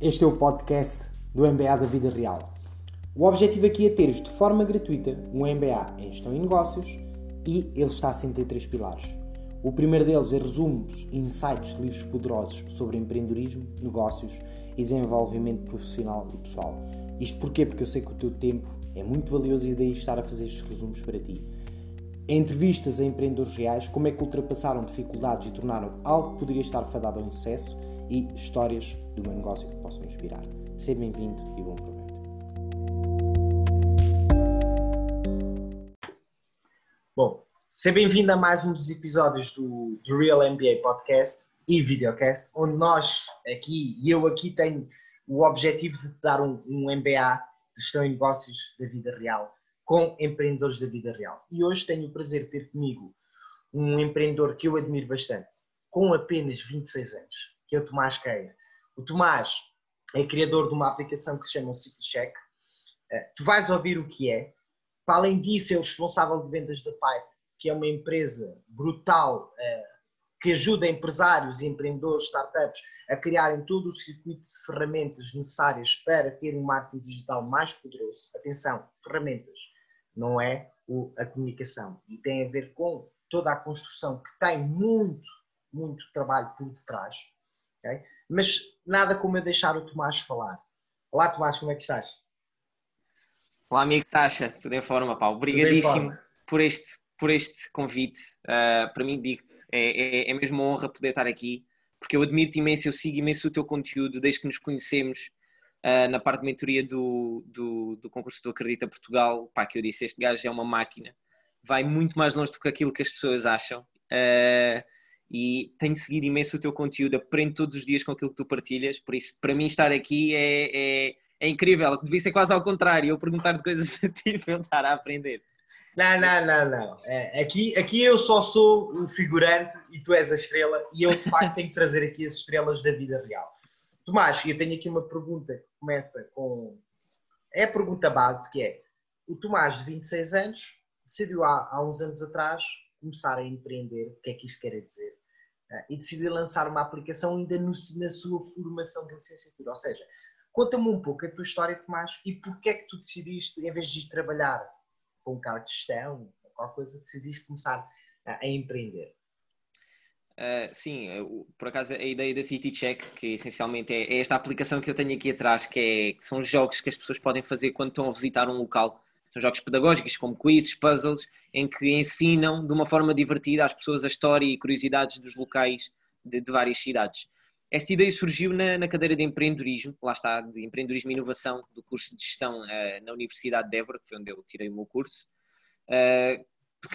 Este é o podcast do MBA da Vida Real. O objetivo aqui é teres de forma gratuita um MBA em Gestão e Negócios e ele está assente em três pilares. O primeiro deles é resumos, insights, livros poderosos sobre empreendedorismo, negócios e desenvolvimento profissional e pessoal. Isto porquê? Porque eu sei que o teu tempo é muito valioso e daí estar a fazer estes resumos para ti. Entrevistas a empreendedores reais, como é que ultrapassaram dificuldades e tornaram algo que poderia estar fadado ao insucesso e histórias do meu negócio que possam inspirar. Seja bem-vindo e bom proveito. Bom, seja bem-vindo a mais um dos episódios do, do Real MBA Podcast e Videocast, onde nós aqui, e eu aqui tenho o objetivo de dar um, um MBA de gestão e negócios da vida real com empreendedores da vida real. E hoje tenho o prazer de ter comigo um empreendedor que eu admiro bastante, com apenas 26 anos, que é o Tomás Queira. O Tomás é criador de uma aplicação que se chama CityCheck. Eh, tu vais ouvir o que é. Para além disso, é o responsável de vendas da Pipe, que é uma empresa brutal eh, que ajuda empresários e empreendedores, startups, a criarem todo o circuito de ferramentas necessárias para ter um marketing digital mais poderoso. Atenção, ferramentas, não é a comunicação. E tem a ver com toda a construção que tem muito, muito trabalho por detrás. Okay? Mas nada como eu deixar o Tomás falar. Olá Tomás, como é que estás? Olá amigo Tasha, tudo em forma, pá. Obrigadíssimo forma. por este, por este convite. Uh, para mim, digo é, é, é mesmo uma honra poder estar aqui, porque eu admiro-te imenso, eu sigo imenso o teu conteúdo desde que nos conhecemos uh, na parte de mentoria do, do, do, concurso do Acredita Portugal. Pá, que eu disse, este gajo é uma máquina, vai muito mais longe do que aquilo que as pessoas acham. Uh, e tenho seguido imenso o teu conteúdo, aprendo todos os dias com aquilo que tu partilhas, por isso para mim estar aqui é, é, é incrível, devia ser quase ao contrário, eu perguntar de coisas a ti para eu estar a aprender. Não, não, não, não. É, aqui, aqui eu só sou o figurante e tu és a estrela e eu de facto tenho que trazer aqui as estrelas da vida real. Tomás, eu tenho aqui uma pergunta que começa com. É a pergunta base que é: o Tomás de 26 anos decidiu há, há uns anos atrás começar a empreender, o que é que isto quer dizer? Ah, e decidir lançar uma aplicação ainda no, na sua formação de licenciatura. Ou seja, conta-me um pouco a tua história, Tomás, e porquê é que tu decidiste, em vez de trabalhar com um cargo de gestão, qualquer coisa, decidiste começar a, a empreender? Uh, sim, por acaso a ideia da City Check, que essencialmente é, é, esta aplicação que eu tenho aqui atrás, que, é, que são jogos que as pessoas podem fazer quando estão a visitar um local são jogos pedagógicos, como quizzes, puzzles, em que ensinam de uma forma divertida às pessoas a história e curiosidades dos locais de, de várias cidades. Esta ideia surgiu na, na, cadeira de empreendedorismo, lá está, de empreendedorismo e inovação, do curso de gestão uh, na Universidade de Évora, que foi onde eu tirei o meu curso. Uh,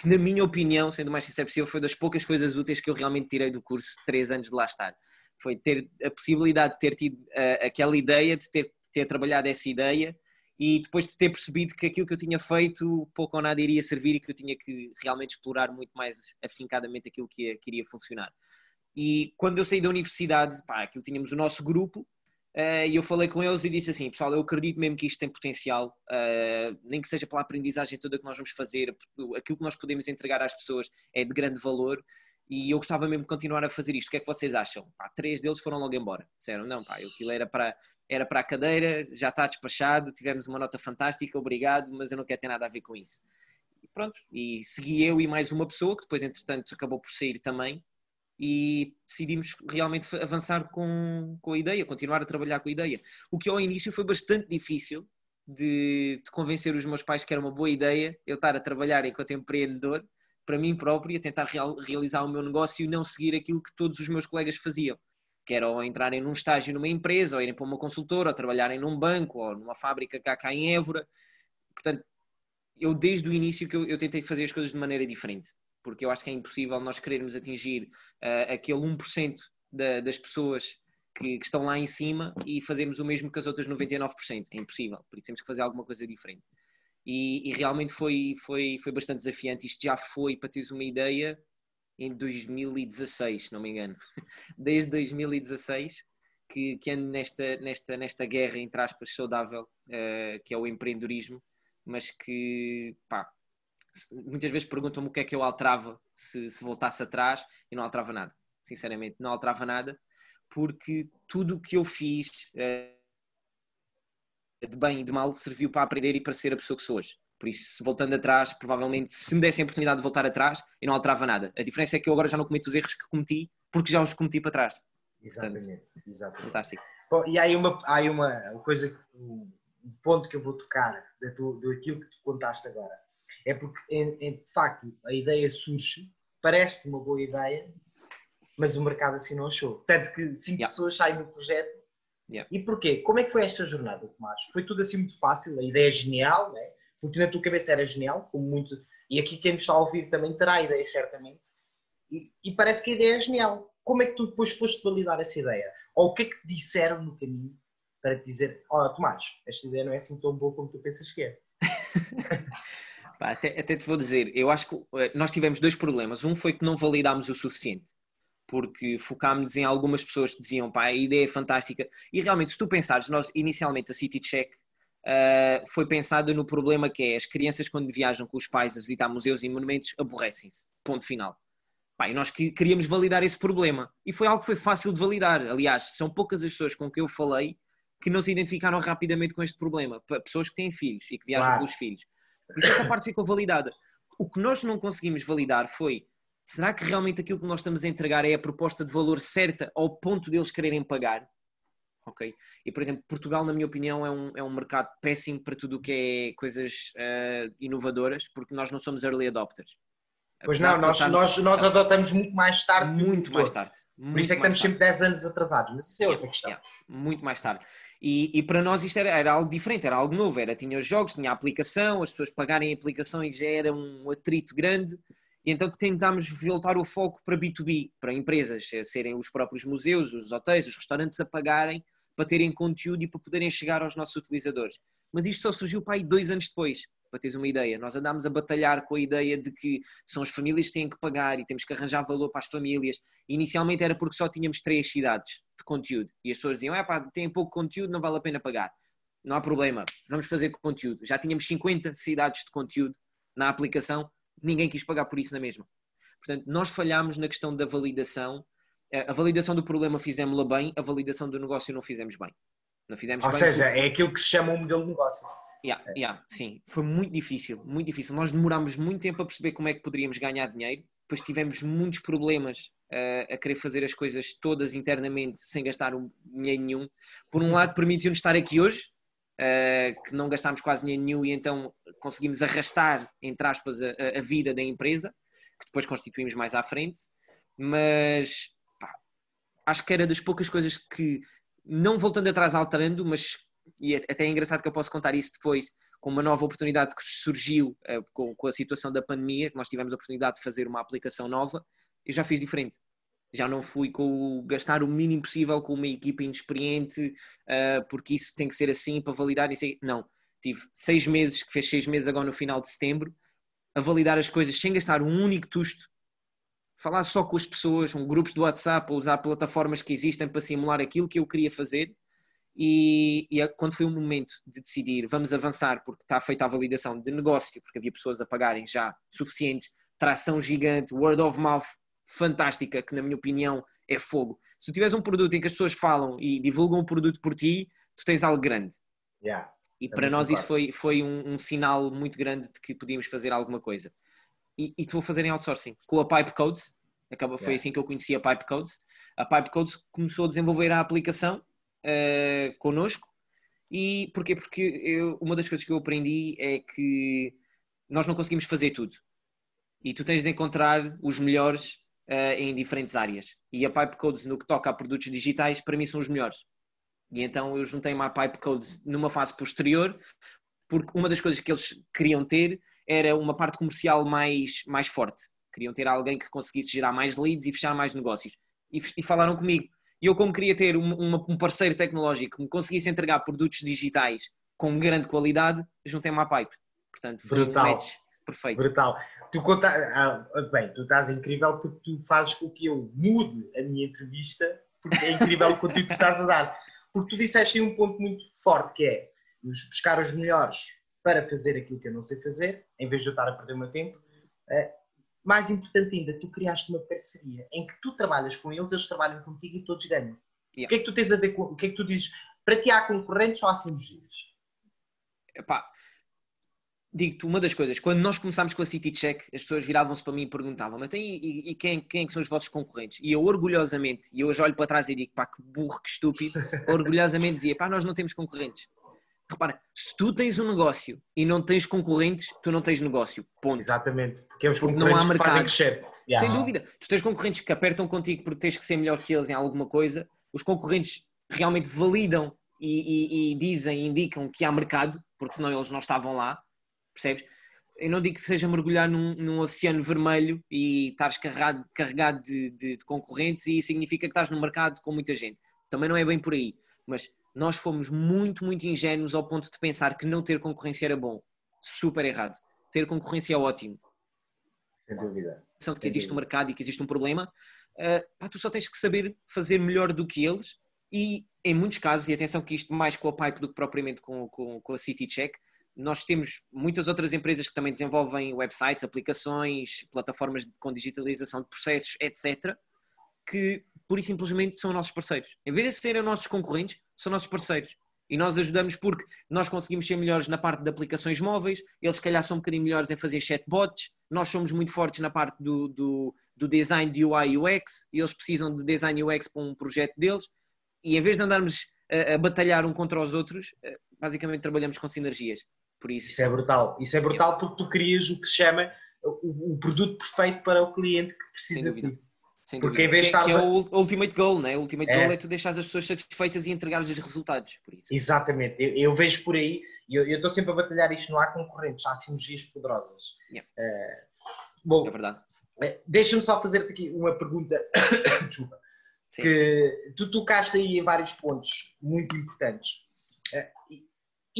na minha opinião, sendo mais sincero possível, foi das poucas coisas úteis que eu realmente tirei do curso, três anos de lá estar. Foi ter a possibilidade de ter tido uh, aquela ideia, de ter, ter trabalhado essa ideia e depois de ter percebido que aquilo que eu tinha feito pouco ou nada iria servir e que eu tinha que realmente explorar muito mais afincadamente aquilo que, que iria funcionar. E quando eu saí da universidade, pá, aquilo tínhamos o nosso grupo uh, e eu falei com eles e disse assim, pessoal, eu acredito mesmo que isto tem potencial, uh, nem que seja pela aprendizagem toda que nós vamos fazer, aquilo que nós podemos entregar às pessoas é de grande valor e eu gostava mesmo de continuar a fazer isto. O que é que vocês acham? Pá, três deles foram logo embora. Disseram, não, pá, aquilo era para era para a cadeira, já está despachado, tivemos uma nota fantástica, obrigado, mas eu não quero ter nada a ver com isso. E pronto, e segui eu e mais uma pessoa, que depois, entretanto, acabou por sair também, e decidimos realmente avançar com, com a ideia, continuar a trabalhar com a ideia. O que ao início foi bastante difícil de, de convencer os meus pais que era uma boa ideia eu estar a trabalhar enquanto empreendedor, para mim próprio, e a tentar real, realizar o meu negócio e não seguir aquilo que todos os meus colegas faziam que era ou entrarem num estágio numa empresa, ou irem para uma consultora, ou trabalharem num banco, ou numa fábrica cá, cá em Évora. Portanto, eu desde o início que eu, eu, tentei fazer as coisas de maneira diferente, porque eu acho que é impossível nós querermos atingir uh, aquele 1% da, das pessoas que, que, estão lá em cima e fazermos o mesmo que as outras 99%. É impossível, por isso temos que fazer alguma coisa diferente. E, e realmente foi, foi, foi bastante desafiante. Isto já foi, para teres uma ideia, em 2016, se não me engano. Desde 2016 que, que ando nesta, nesta, nesta guerra, entre aspas, saudável, uh, que é o empreendedorismo, mas que, pá, muitas vezes perguntam-me o que é que eu alterava se, se voltasse atrás e não alterava nada. Sinceramente, não alterava nada, porque tudo o que eu fiz uh, de bem e de mal serviu para aprender e para ser a pessoa que sou hoje. Por isso, voltando atrás, provavelmente, se me dessem a oportunidade de voltar atrás, eu não alterava nada. A diferença é que eu agora já não cometo os erros que cometi, porque já os cometi para trás. Exatamente, Portanto, exatamente. Fantástico. Bom, e há aí uma, há aí uma coisa, um ponto que eu vou tocar do, do aquilo que tu contaste agora. É porque, em, em, de facto, a ideia surge, parece uma boa ideia, mas o mercado assim não achou. Tanto que cinco yeah. pessoas saem do projeto. Yeah. E porquê? Como é que foi esta jornada, Tomás? Foi tudo assim muito fácil, a ideia é genial, né? Porque na tua cabeça era genial, como muito. E aqui quem nos está a ouvir também terá ideias, certamente. E, e, parece que a ideia é genial. Como é que tu depois foste validar essa ideia? Ou o que é que te disseram no caminho para te dizer: Olha, Tomás, esta ideia não é assim tão boa como tu pensas que é? até, até te vou dizer, eu acho que eh, nós tivemos dois problemas. Um foi que não validámos o suficiente porque focámos em algumas pessoas que diziam pá, a ideia é fantástica. E realmente, se tu pensares, nós inicialmente a City Check uh, foi pensada no problema que é as crianças quando viajam com os pais a visitar museus e monumentos aborrecem-se. Ponto final. Pá, e nós que, queríamos validar esse problema. E foi algo que foi fácil de validar. Aliás, são poucas as pessoas com que eu falei que não se identificaram rapidamente com este problema. Pessoas que têm filhos e que viajam claro. com os filhos. Por isso essa parte ficou validada. O que nós não conseguimos validar foi será que realmente aquilo que nós estamos a entregar é a proposta de valor certa ao ponto deles quererem pagar? Ok? E, por exemplo, Portugal, na minha opinião, é um, é um mercado péssimo para tudo o que é coisas uh, inovadoras, porque nós não somos early adopters. Pois não, nós, nós, nós adotamos muito mais tarde. Muito mais tarde. Por isso é que estamos sempre 10 anos atrasados, mas isso é outra questão. Yeah, muito mais tarde. E, e, para nós isto era, era, algo diferente, era algo novo. Era, tinha os jogos, tinha a aplicação, as pessoas pagarem a aplicação e já era um atrito grande. E então tentámos voltar o foco para B2B, para empresas, serem os próprios museus, os hotéis, os restaurantes a pagarem para terem conteúdo e para poderem chegar aos nossos utilizadores. Mas isto só surgiu para aí dois anos depois, para teres uma ideia. Nós andámos a batalhar com a ideia de que são as famílias que têm que pagar e temos que arranjar valor para as famílias. Inicialmente era porque só tínhamos três cidades de conteúdo e as pessoas diziam: é pá, tem pouco conteúdo, não vale a pena pagar. Não há problema, vamos fazer conteúdo. Já tínhamos 50 cidades de conteúdo na aplicação ninguém quis pagar por isso na mesma. Portanto, nós falhámos na questão da validação. A validação do problema fizemos-la bem, a validação do negócio não fizemos bem. Não fizemos Ou bem seja, porque... é aquilo que se chama um modelo de negócio. Yeah, yeah, sim, foi muito difícil, muito difícil. Nós demorámos muito tempo a perceber como é que poderíamos ganhar dinheiro, depois tivemos muitos problemas uh, a querer fazer as coisas todas internamente sem gastar um, dinheiro nenhum. Por um lado, permitiu-nos estar aqui hoje, que não gastámos quase nenhum e então conseguimos arrastar, entre aspas, a, a, vida da empresa, que depois constituímos mais à frente, mas pá, acho que era das poucas coisas que, não voltando atrás alterando, mas e é até é engraçado que eu posso contar isso depois, com uma nova oportunidade que surgiu com, com a situação da pandemia, que nós tivemos a oportunidade de fazer uma aplicação nova, eu já fiz diferente já não fui com gastar o mínimo possível com uma equipa inexperiente, uh, porque isso tem que ser assim para validar isso. Não, tive seis meses, que fez seis meses agora no final de setembro, a validar as coisas sem gastar um único tusto, falar só com as pessoas, com grupos do WhatsApp, ou usar plataformas que existem para simular aquilo que eu queria fazer. E, e quando foi o momento de decidir, vamos avançar, porque está feita a validação de negócio, porque havia pessoas a pagarem já suficientes, tração gigante, word of mouth fantástica, que na minha opinião é fogo. Se tu tiveres um produto em que as pessoas falam e divulgam o produto por ti, tu tens algo grande. Yeah, e para nós isso foi, foi um, um, sinal muito grande de que podíamos fazer alguma coisa. E, e estou a fazer em outsourcing. Com a Pipe Codes, acaba, foi yeah. assim que eu conheci a Pipe Codes. A Pipe Codes começou a desenvolver a aplicação uh, connosco. E porquê? Porque eu, uma das coisas que eu aprendi é que nós não conseguimos fazer tudo. E tu tens de encontrar os melhores uh, em diferentes áreas. E a Pipe Codes, no que toca a produtos digitais, para mim são os melhores. E então eu juntei-me à Pipe Codes numa fase posterior, porque uma das coisas que eles queriam ter era uma parte comercial mais, mais forte. Queriam ter alguém que conseguisse gerar mais leads e fechar mais negócios. E, e falaram comigo. E eu, como queria ter um, um parceiro tecnológico que me conseguisse entregar produtos digitais com grande qualidade, juntei-me à Pipe. Portanto, foi Brutal. um match perfeito. Brutal. Tu conta... Ah, bem, tu estás incrível porque tu fazes com que eu mude a minha entrevista, porque é incrível o conteúdo que tu estás a dar. Porque tu disseste aí um ponto muito forte que é buscar os melhores para fazer aquilo que eu não sei fazer, em vez de eu estar a perder o meu tempo. Ah, mais importante ainda, tu criaste uma parceria em que tu trabalhas com eles, eles trabalham contigo e todos ganham. Yeah. O que é que tu tens a ver com. O que é que tu dizes? Para ti há concorrentes ou há sinergias? Epá, digo-te uma das coisas, quando nós começámos com a City Check, as pessoas viravam-se para mim e perguntavam, mas tem, e, e quem, quem é que são os vossos concorrentes? E eu orgulhosamente, e hoje olho para trás e digo, pá, que burro, que estúpido, orgulhosamente dizia, pá, nós não temos concorrentes. Repara, se tu tens um negócio e não tens concorrentes, tu não tens negócio. Ponto. Exatamente. Porque, é os porque não há mercado. crescer. Yeah. Sem dúvida. Tu tens concorrentes que apertam contigo porque tens que ser melhor que eles em alguma coisa. Os concorrentes realmente validam e, e, e dizem, indicam que há mercado, porque senão eles não estavam lá percebes? Eu não digo que seja mergulhar num, num oceano vermelho e estares carregado, carregado de, de, de, concorrentes e significa que estás no mercado com muita gente. Também não é bem por aí. Mas nós fomos muito, muito ingênuos ao ponto de pensar que não ter concorrência era bom. Super errado. Ter concorrência é ótimo. Sem dúvida. São de que existe um mercado e que existe um problema, uh, pá, tu só tens que saber fazer melhor do que eles e em muitos casos, e atenção que isto mais com a Pipe do que propriamente com, com, com a City Check, nós temos muitas outras empresas que também desenvolvem websites, aplicações, plataformas com digitalização de processos, etc., que pura e simplesmente são nossos parceiros. Em vez de serem nossos concorrentes, são nossos parceiros. E nós ajudamos porque nós conseguimos ser melhores na parte de aplicações móveis, eles se calhar são um bocadinho melhores em fazer chatbots, nós somos muito fortes na parte do, do, do design de UI UX, e eles precisam de design UX para um projeto deles, e em vez de andarmos a, a batalhar um contra os outros, eh, basicamente trabalhamos com sinergias. Por isso... isso é brutal. Isso é brutal porque tu crias o que se chama o, o produto perfeito para o cliente que precisa de ti. Sem Porque em vez de estar. Que é o ultimate goal, né? O ultimate é. goal é tu deixar as pessoas satisfeitas e entregar os resultados. Por isso. Exatamente, eu, eu vejo por aí, e eu estou sempre a batalhar isto, não há concorrentes, há sinergias poderosas. Yeah. É, bom, é verdade. É, deixa-me só fazer-te aqui uma pergunta. Desculpa. Sim. Que tu tocaste aí em vários pontos muito importantes. É,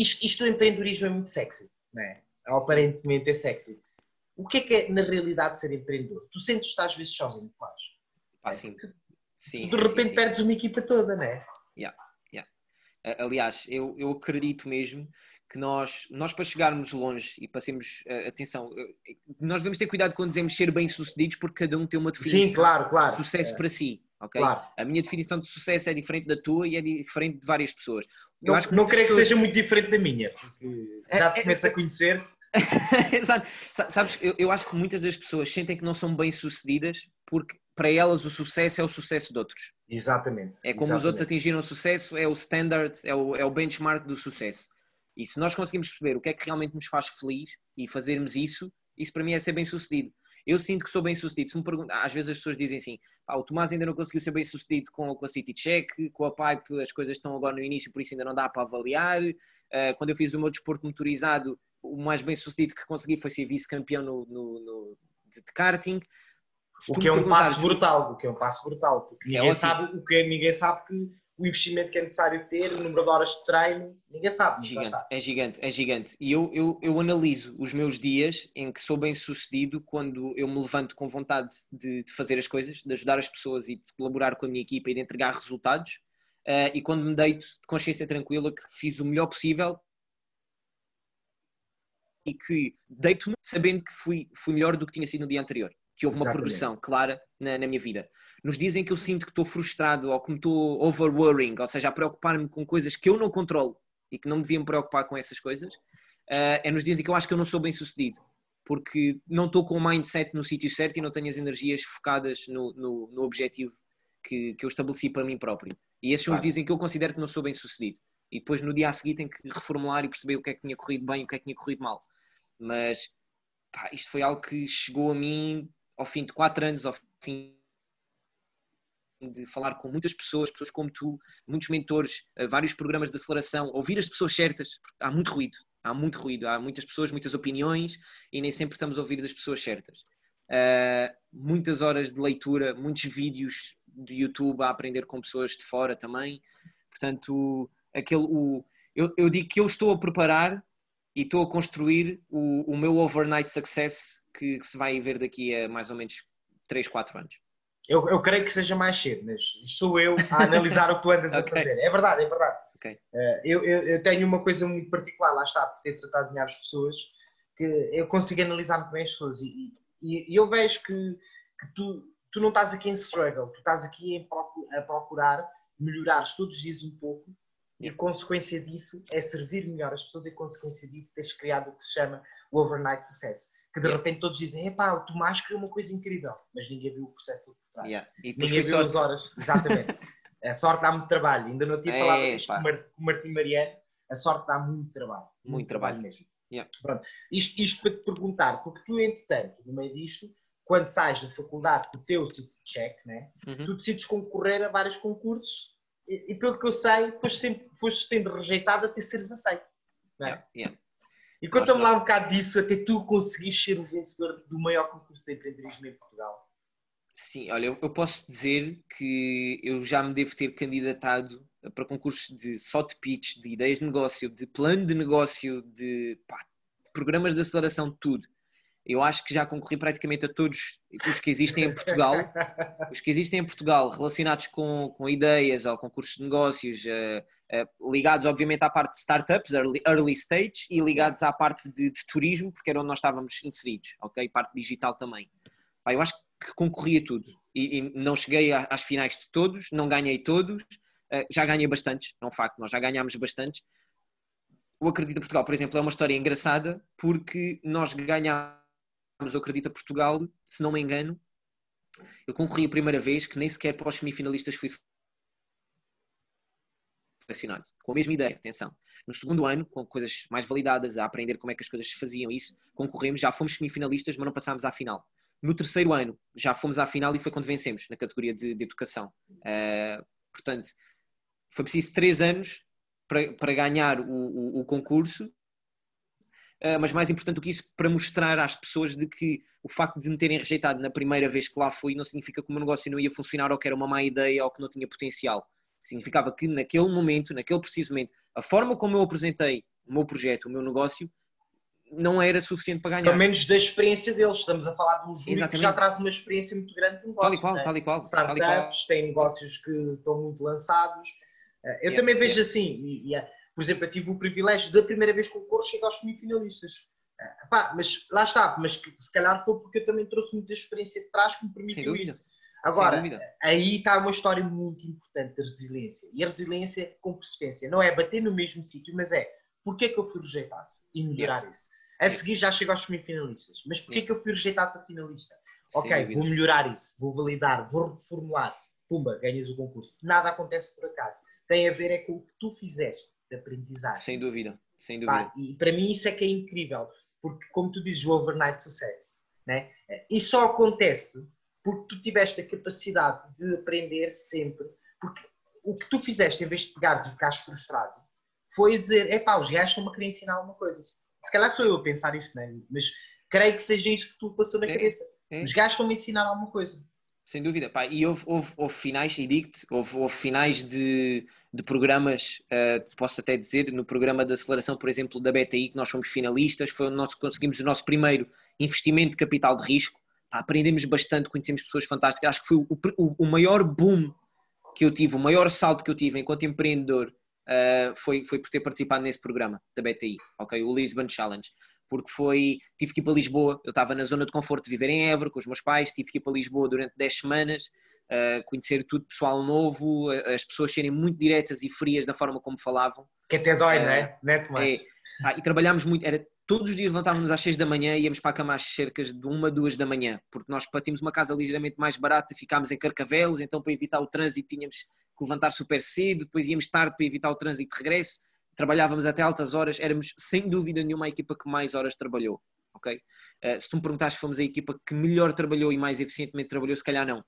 isto, isto do empreendedorismo é muito sexy, não é? Aparentemente é sexy. O que é que é na realidade ser empreendedor? Tu sentes que estás às vezes sozinho, quase. Ah, sim. sim de repente sim, sim. perdes uma equipa toda, não é? Yeah, yeah. Aliás, eu, eu acredito mesmo que nós, nós para chegarmos longe e passemos uh, atenção, uh, nós devemos ter cuidado quando dizemos ser bem-sucedidos porque cada um tem uma definição Sim, claro, claro. de sucesso é. para si. Okay? Claro. A minha definição de sucesso é diferente da tua e é diferente de várias pessoas. Eu não, acho que não creio pessoas... que seja muito diferente da minha, porque já te é, começo é, a conhecer. Exato. Sabes, eu, eu acho que muitas das pessoas sentem que não são bem-sucedidas porque para elas o sucesso é o sucesso de outros. Exatamente. É como Exatamente. os outros atingiram o sucesso, é o standard, é o, é o benchmark do sucesso. E se nós conseguimos perceber o que é que realmente nos faz feliz e fazermos isso, isso para mim é ser bem-sucedido. Eu sinto que sou bem sucedido. Perguntam, às vezes as pessoas dizem assim: o Tomás ainda não conseguiu ser bem sucedido com, com a City Check, com a Pipe, as coisas estão agora no início, por isso ainda não dá para avaliar. Uh, quando eu fiz o meu desporto motorizado, o mais bem sucedido que consegui foi ser vice-campeão no, no, no, de, de karting. o que é um passo brutal, o que é um passo brutal, porque é ninguém, sabe, o que é, ninguém sabe que o investimento que é necessário ter, o número de horas de treino, ninguém sabe. Gigante, é gigante, é gigante. E eu, eu, eu analiso os meus dias em que sou bem sucedido quando eu me levanto com vontade de, de fazer as coisas, de ajudar as pessoas e de colaborar com a minha equipa e de entregar resultados. Uh, e quando me deito de consciência tranquila que fiz o melhor possível e que deito-me sabendo que fui, fui melhor do que tinha sido no dia anterior que houve uma progressão clara na, na, minha vida. Nos dizem que eu sinto que estou frustrado ou que me estou overworrying, ou seja, a preocupar-me com coisas que eu não controlo e que não me devia me preocupar com essas coisas, uh, é nos dizem que eu acho que eu não sou bem sucedido, porque não estou com o mindset no sítio certo e não tenho as energias focadas no, no, no objetivo que, que, eu estabeleci para mim próprio. E esses claro. dizem que eu considero que não sou bem sucedido. E depois no dia a seguir tenho que reformular e perceber o que é que tinha corrido bem e o que é que tinha corrido mal. Mas pá, isto foi algo que chegou a mim ao fim de quatro anos, ao de falar com muitas pessoas, pessoas como tu, muitos mentores, eh, vários programas de aceleração, ouvir as pessoas certas, porque há muito ruído, há muito ruído, há muitas pessoas, muitas opiniões e nem sempre estamos a ouvir das pessoas certas. Uh, muitas horas de leitura, muitos vídeos de YouTube a aprender com pessoas de fora também. Portanto, aquele, o, eu, eu digo que eu estou a preparar e estou a construir o, o meu overnight success que, que, se vai ver daqui a mais ou menos 3, 4 anos? Eu, eu creio que seja mais cedo, mas sou eu a analisar o que tu andas okay. a fazer. É verdade, é verdade. Okay. Uh, eu, eu, eu, tenho uma coisa muito particular, lá está, por ter tratado de melhores pessoas, que eu consigo analisar muito bem as pessoas e, e, e eu vejo que, que tu, tu não estás aqui em struggle, tu estás aqui a procurar melhorares todos os dias um pouco e a consequência disso é servir melhor as pessoas e a consequência disso teres criado o que se chama o overnight success. Que de Yeah. repente todos dizem, epá, o Tomás criou uma coisa incrível, mas ninguém viu o processo todo por trás. Yeah. Ninguém viu as horas. Exatamente. a sorte dá muito trabalho. Ainda não tinha É, falado pá. com o Martim Mariano. A sorte dá muito trabalho. Muito trabalho. mesmo. Yeah. Pronto. Isto, isto para te perguntar, porque tu, entretanto, no meio disto, quando sais da faculdade com o teu city check, né, Uhum. tu decides concorrer a vários concursos e, e pelo que eu sei, foste, sempre, foste sendo rejeitado até seres aceito. Não é? Yeah, yeah. E conta-me lá um bocado disso, até tu conseguiste ser o vencedor do maior concurso de empreendedorismo em Portugal. Sim, olha, eu, eu posso dizer que eu já me devo ter candidatado para concursos de só de pitch, de ideias de negócio, de plano de negócio, de pá, programas de aceleração, de tudo. Eu acho que já concorri praticamente a todos os que existem em Portugal, os que existem em Portugal relacionados com, com ideias ou concursos de negócios, eh, eh, ligados obviamente à parte de startups, early, early stage, e ligados à parte de, de turismo, porque era onde nós estávamos inseridos, ok? Parte digital também. Pá, eu acho que concorri a tudo e, e não cheguei a- às finais de todos, não ganhei todos, eh, já ganhei bastantes, é um facto, nós já ganhámos bastantes. O Acredita Portugal, por exemplo, é uma história engraçada porque nós ganhámos o Acredita Portugal, se não me engano, eu concorri a primeira vez que nem sequer para os semifinalistas fui selecionado. Com a mesma ideia, atenção. No segundo ano, com coisas mais validadas, a aprender como é que as coisas se faziam, isso, concorremos, já fomos semifinalistas, mas não passámos à final. No terceiro ano, já fomos à final e foi quando vencemos, na categoria de, de educação. Uh, portanto, foi preciso três anos para, para ganhar o, o, o concurso, mas mais importante do que isso, para mostrar às pessoas de que o facto de me terem rejeitado na primeira vez que lá fui não significa que o meu negócio não ia funcionar ou que era uma má ideia ou que não tinha potencial. Significava que naquele momento, naquele preciso momento, a forma como eu apresentei o meu projeto, o meu negócio, não era suficiente para ganhar. Pelo menos da experiência deles. Estamos a falar de um júri que já traz uma experiência muito grande de negócios. Tal e qual, né? tal e qual. Startups, tal e qual. têm negócios que estão muito lançados. Eu yeah, também vejo yeah. assim, e, e, por exemplo, eu tive o privilégio da primeira vez que o Coro chega aos semifinalistas. Uh, pá, mas lá está, mas que, se calhar foi porque eu também trouxe muita experiência de trás que me permitiu isso. Agora, aí está uma história muito importante da resiliência. E a resiliência com persistência. Não é bater no mesmo sítio, mas é porque é que eu fui rejeitado e melhorar yeah. isso. A seguir já chego aos semifinalistas. Mas porquê yeah. que eu fui rejeitado para finalista? Sem ok, dúvida. vou melhorar isso, vou validar, vou reformular. Pumba, ganhas o concurso. Nada acontece por acaso. Tem a ver é com o que tu fizeste de aprendizagem. Sem dúvida, sem dúvida. Pá, e para mim isso é que é incrível. Porque como tu dizes, o overnight success. Né? E só acontece porque tu tiveste a capacidade de aprender sempre. Porque o que tu fizeste, em vez de pegares e ficares frustrado, foi dizer: é pá, os gajos estão-me a querer ensinar alguma coisa. Se calhar sou eu a pensar isto, né? mas creio que seja isso que tu passou na É, cabeça. é. Os gajos estão-me a ensinar alguma coisa. Sem dúvida, pá. E houve, houve, houve finais, e digo-te, houve, houve, finais de, de programas, uh, posso até dizer, no programa de aceleração, por exemplo, da BTI, que nós fomos finalistas, foi onde nós conseguimos o nosso primeiro investimento de capital de risco. Pá, aprendemos bastante, conhecemos pessoas fantásticas. Acho que foi o, o, o, maior boom que eu tive, o maior salto que eu tive enquanto empreendedor uh, foi, foi por ter participado nesse programa da BTI, ok? O Lisbon Challenge porque foi, tive que ir para Lisboa, eu estava na zona de conforto de viver em Évora com os meus pais, tive que ir para Lisboa durante 10 semanas, uh, conhecer tudo pessoal novo, as pessoas serem muito diretas e frias da forma como falavam. Que até dói, uh, não é? Não é, Tomás? É, ah, e trabalhámos muito, era todos os dias levantávamos às 6 da manhã e íamos para a cama às cerca de 1, 2 da manhã, porque nós partimos uma casa ligeiramente mais barata, ficámos em Carcavelos, então para evitar o trânsito tínhamos que levantar super cedo, depois íamos tarde para evitar o trânsito de regresso, trabalhávamos até altas horas, éramos sem dúvida nenhuma a equipa que mais horas trabalhou, ok? Uh, se tu me perguntaste se fomos a equipa que melhor trabalhou e mais eficientemente trabalhou, se calhar não.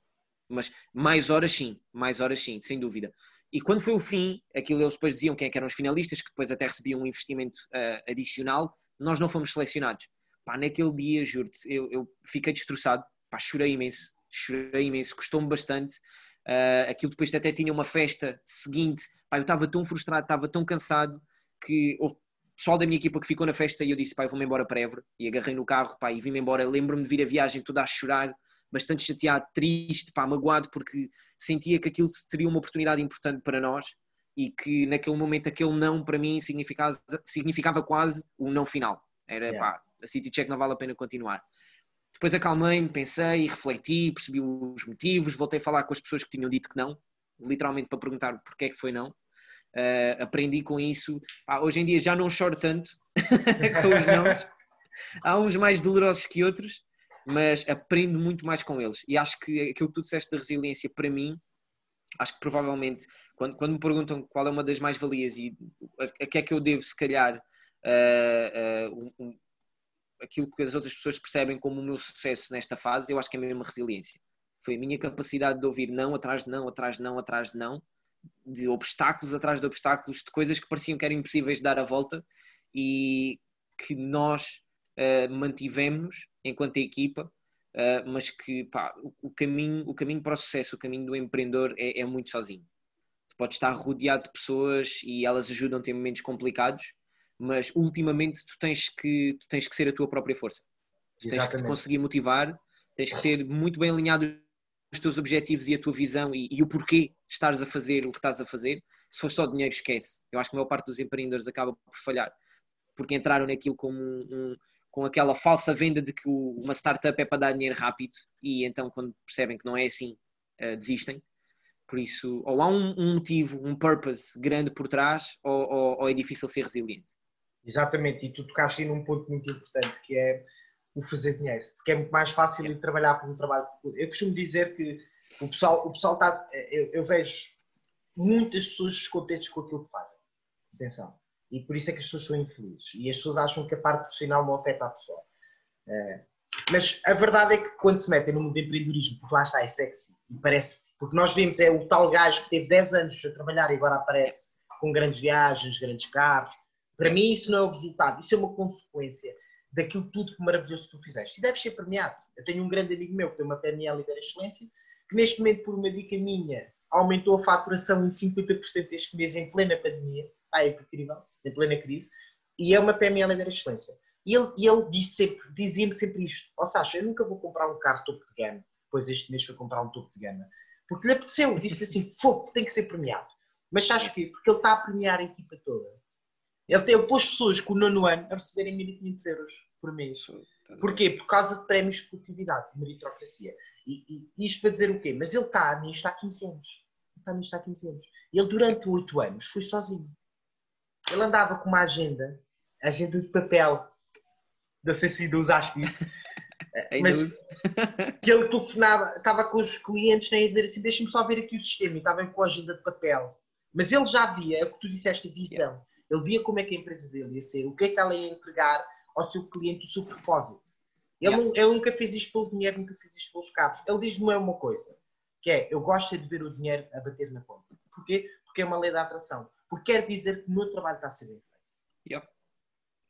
Mas mais horas sim, mais horas sim, sem dúvida. E quando foi o fim, aquilo eles depois diziam quem é que eram os finalistas, que depois até recebiam um investimento uh, adicional, nós não fomos selecionados. Pá, naquele dia, juro-te, eu, eu, fiquei destroçado, pá, chorei imenso, chorei imenso, custou-me bastante. Uh, aquilo depois até tinha uma festa seguinte, pá, eu estava tão frustrado, estava tão cansado que o pessoal da minha equipa que ficou na festa e eu disse, pá, eu vou-me embora para Évora e agarrei no carro, pá, e vim-me embora, lembro-me de vir a viagem toda a chorar, bastante chateado, triste, pá, magoado, porque sentia que aquilo seria uma oportunidade importante para nós e que naquele momento aquele não para mim significava, significava quase o não final. Era, yeah. pá, a City Check não vale a pena continuar. Depois acalmei-me, pensei, refleti, percebi os motivos, voltei a falar com as pessoas que tinham dito que não. literalmente para perguntar porque é que foi não. Uh, aprendi com isso. Pá, hoje em dia já não choro tanto com os nomes. Há uns mais dolorosos que outros, mas aprendo muito mais com eles. E acho que aquilo que tu disseste da resiliência, para mim, acho que provavelmente, quando, quando me perguntam qual é uma das mais-valias e a, a que é que eu devo, se calhar, uh, uh, um, aquilo que as outras pessoas percebem como o meu sucesso nesta fase, eu acho que é a resiliência. Foi a minha capacidade de ouvir não atrás de não, atrás de não, atrás de não, de obstáculos atrás de obstáculos, de coisas que pareciam que eram impossíveis de dar a volta e que nós uh, mantivemos enquanto equipa, uh, mas que pá, o, o, caminho, o caminho para o sucesso, o caminho do empreendedor é, é muito sozinho. Tu podes estar rodeado de pessoas e elas ajudam-te em momentos complicados, mas ultimamente tu tens que, tu tens que ser a tua própria força. Tu tens que te conseguir motivar, tens que ter muito bem alinhado os teus objetivos e a tua visão e, e, o porquê de estares a fazer o que estás a fazer. Se for só dinheiro, esquece. Eu acho que a maior parte dos empreendedores acaba por falhar porque entraram naquilo como um, um, com aquela falsa venda de que uma startup é para dar dinheiro rápido e então quando percebem que não é assim, uh, desistem. Por isso, ou há um, um, motivo, um purpose grande por trás, ou, ou, ou é difícil ser resiliente. Exatamente, e tu tocaste aí num ponto muito importante que é o fazer dinheiro, porque é muito mais fácil yeah. trabalhar por um trabalho. Eu costumo dizer que o pessoal, o pessoal está. Eu, eu vejo muitas pessoas descontentes com aquilo que fazem. Atenção. E por isso é que as pessoas são infelizes. E as pessoas acham que a parte profissional não afeta a pessoa. É, mas a verdade é que quando se metem no mundo do empreendedorismo, porque lá está, é sexy e parece. Porque nós vemos é o tal gajo que teve 10 anos a trabalhar e agora aparece com grandes viagens, grandes carros, para mim, isso não é o resultado, isso é uma consequência daquilo tudo que maravilhoso que tu fizeste. E deves ser premiado. Eu tenho um grande amigo meu que tem uma PNL Líder Excelência, que neste momento, por uma dica minha, aumentou a faturação em 50% este mês em plena pandemia. Ah, é incrível, em plena crise. E é uma PML Líder Excelência. E ele, e ele dizia-me sempre isto: Ó oh, Sasha, eu nunca vou comprar um carro topo de gama. Depois este mês foi comprar um topo de gama. Porque lhe apeteceu, disse assim: fogo, tem que ser premiado. Mas sabes porquê? Porque ele está a premiar a equipa toda ele, ele pôs pessoas com o nono ano a receberem 1.500 euros por mês. Porquê? Por causa de prémios de produtividade, de meritocracia. E, e, isto para dizer o quê? Mas ele está nisto há 15 anos. Ele está nisto há 15 anos. Ele, durante 8 anos, foi sozinho. Ele andava com uma agenda, agenda de papel. Não sei se ainda usaste isso. mas que ele telefonava, estava com os clientes nem a dizer assim: deixa-me só ver aqui o sistema. E estava com a agenda de papel. Mas ele já via, é o que tu disseste, a visão. Yeah ele via como é que a empresa dele ia ser, o que é que ela ia entregar ao seu cliente, o seu propósito. Ele, yeah. ele nunca fez isto pelo dinheiro, nunca fez isto pelos carros. Ele diz-me uma coisa, que é, eu gosto de ver o dinheiro a bater na ponta. Porquê? Porque é uma lei da atração. Porque quer dizer que o meu trabalho está a ser bem feito. Yeah.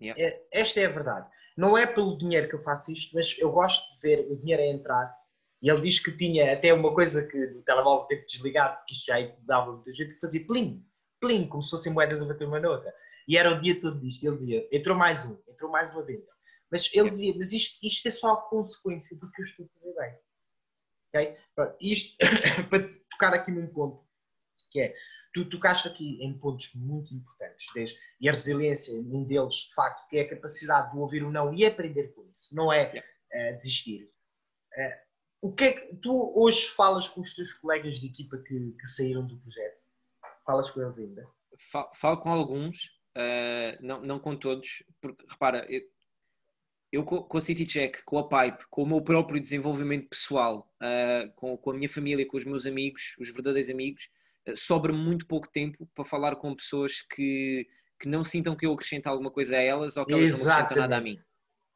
Yeah. É, esta é a verdade. Não é pelo dinheiro que eu faço isto, mas eu gosto de ver o dinheiro a entrar. E ele diz que tinha até uma coisa que o telemóvel teve que desligar, porque isto já dava muita gente que fazia plim plim, como se fossem moedas a bater uma na outra. E era o dia todo disto. Ele dizia, entrou mais um, entrou mais uma venda. Mas ele dizia, mas isto, isto é só a consequência do que eu estou a fazer bem. Okay? Pronto, isto, para tocar aqui num ponto, que é, tu tocaste aqui em pontos muito importantes, desde, e a resiliência, um deles, de facto, que é a capacidade de ouvir o não e aprender com isso, não é uh, desistir. Uh, o que é que tu hoje falas com os teus colegas de equipa que, que saíram do projeto? Falas com eles ainda? Falo com alguns, uh, não, não com todos, porque repara, eu, eu com a CityCheck, com a Pipe, com o meu próprio desenvolvimento pessoal, uh, com, com a minha família, com os meus amigos, os verdadeiros amigos, uh, sobra muito pouco tempo para falar com pessoas que, que não sintam que eu acrescento alguma coisa a elas ou que elas Exatamente. não acrescentam nada a mim.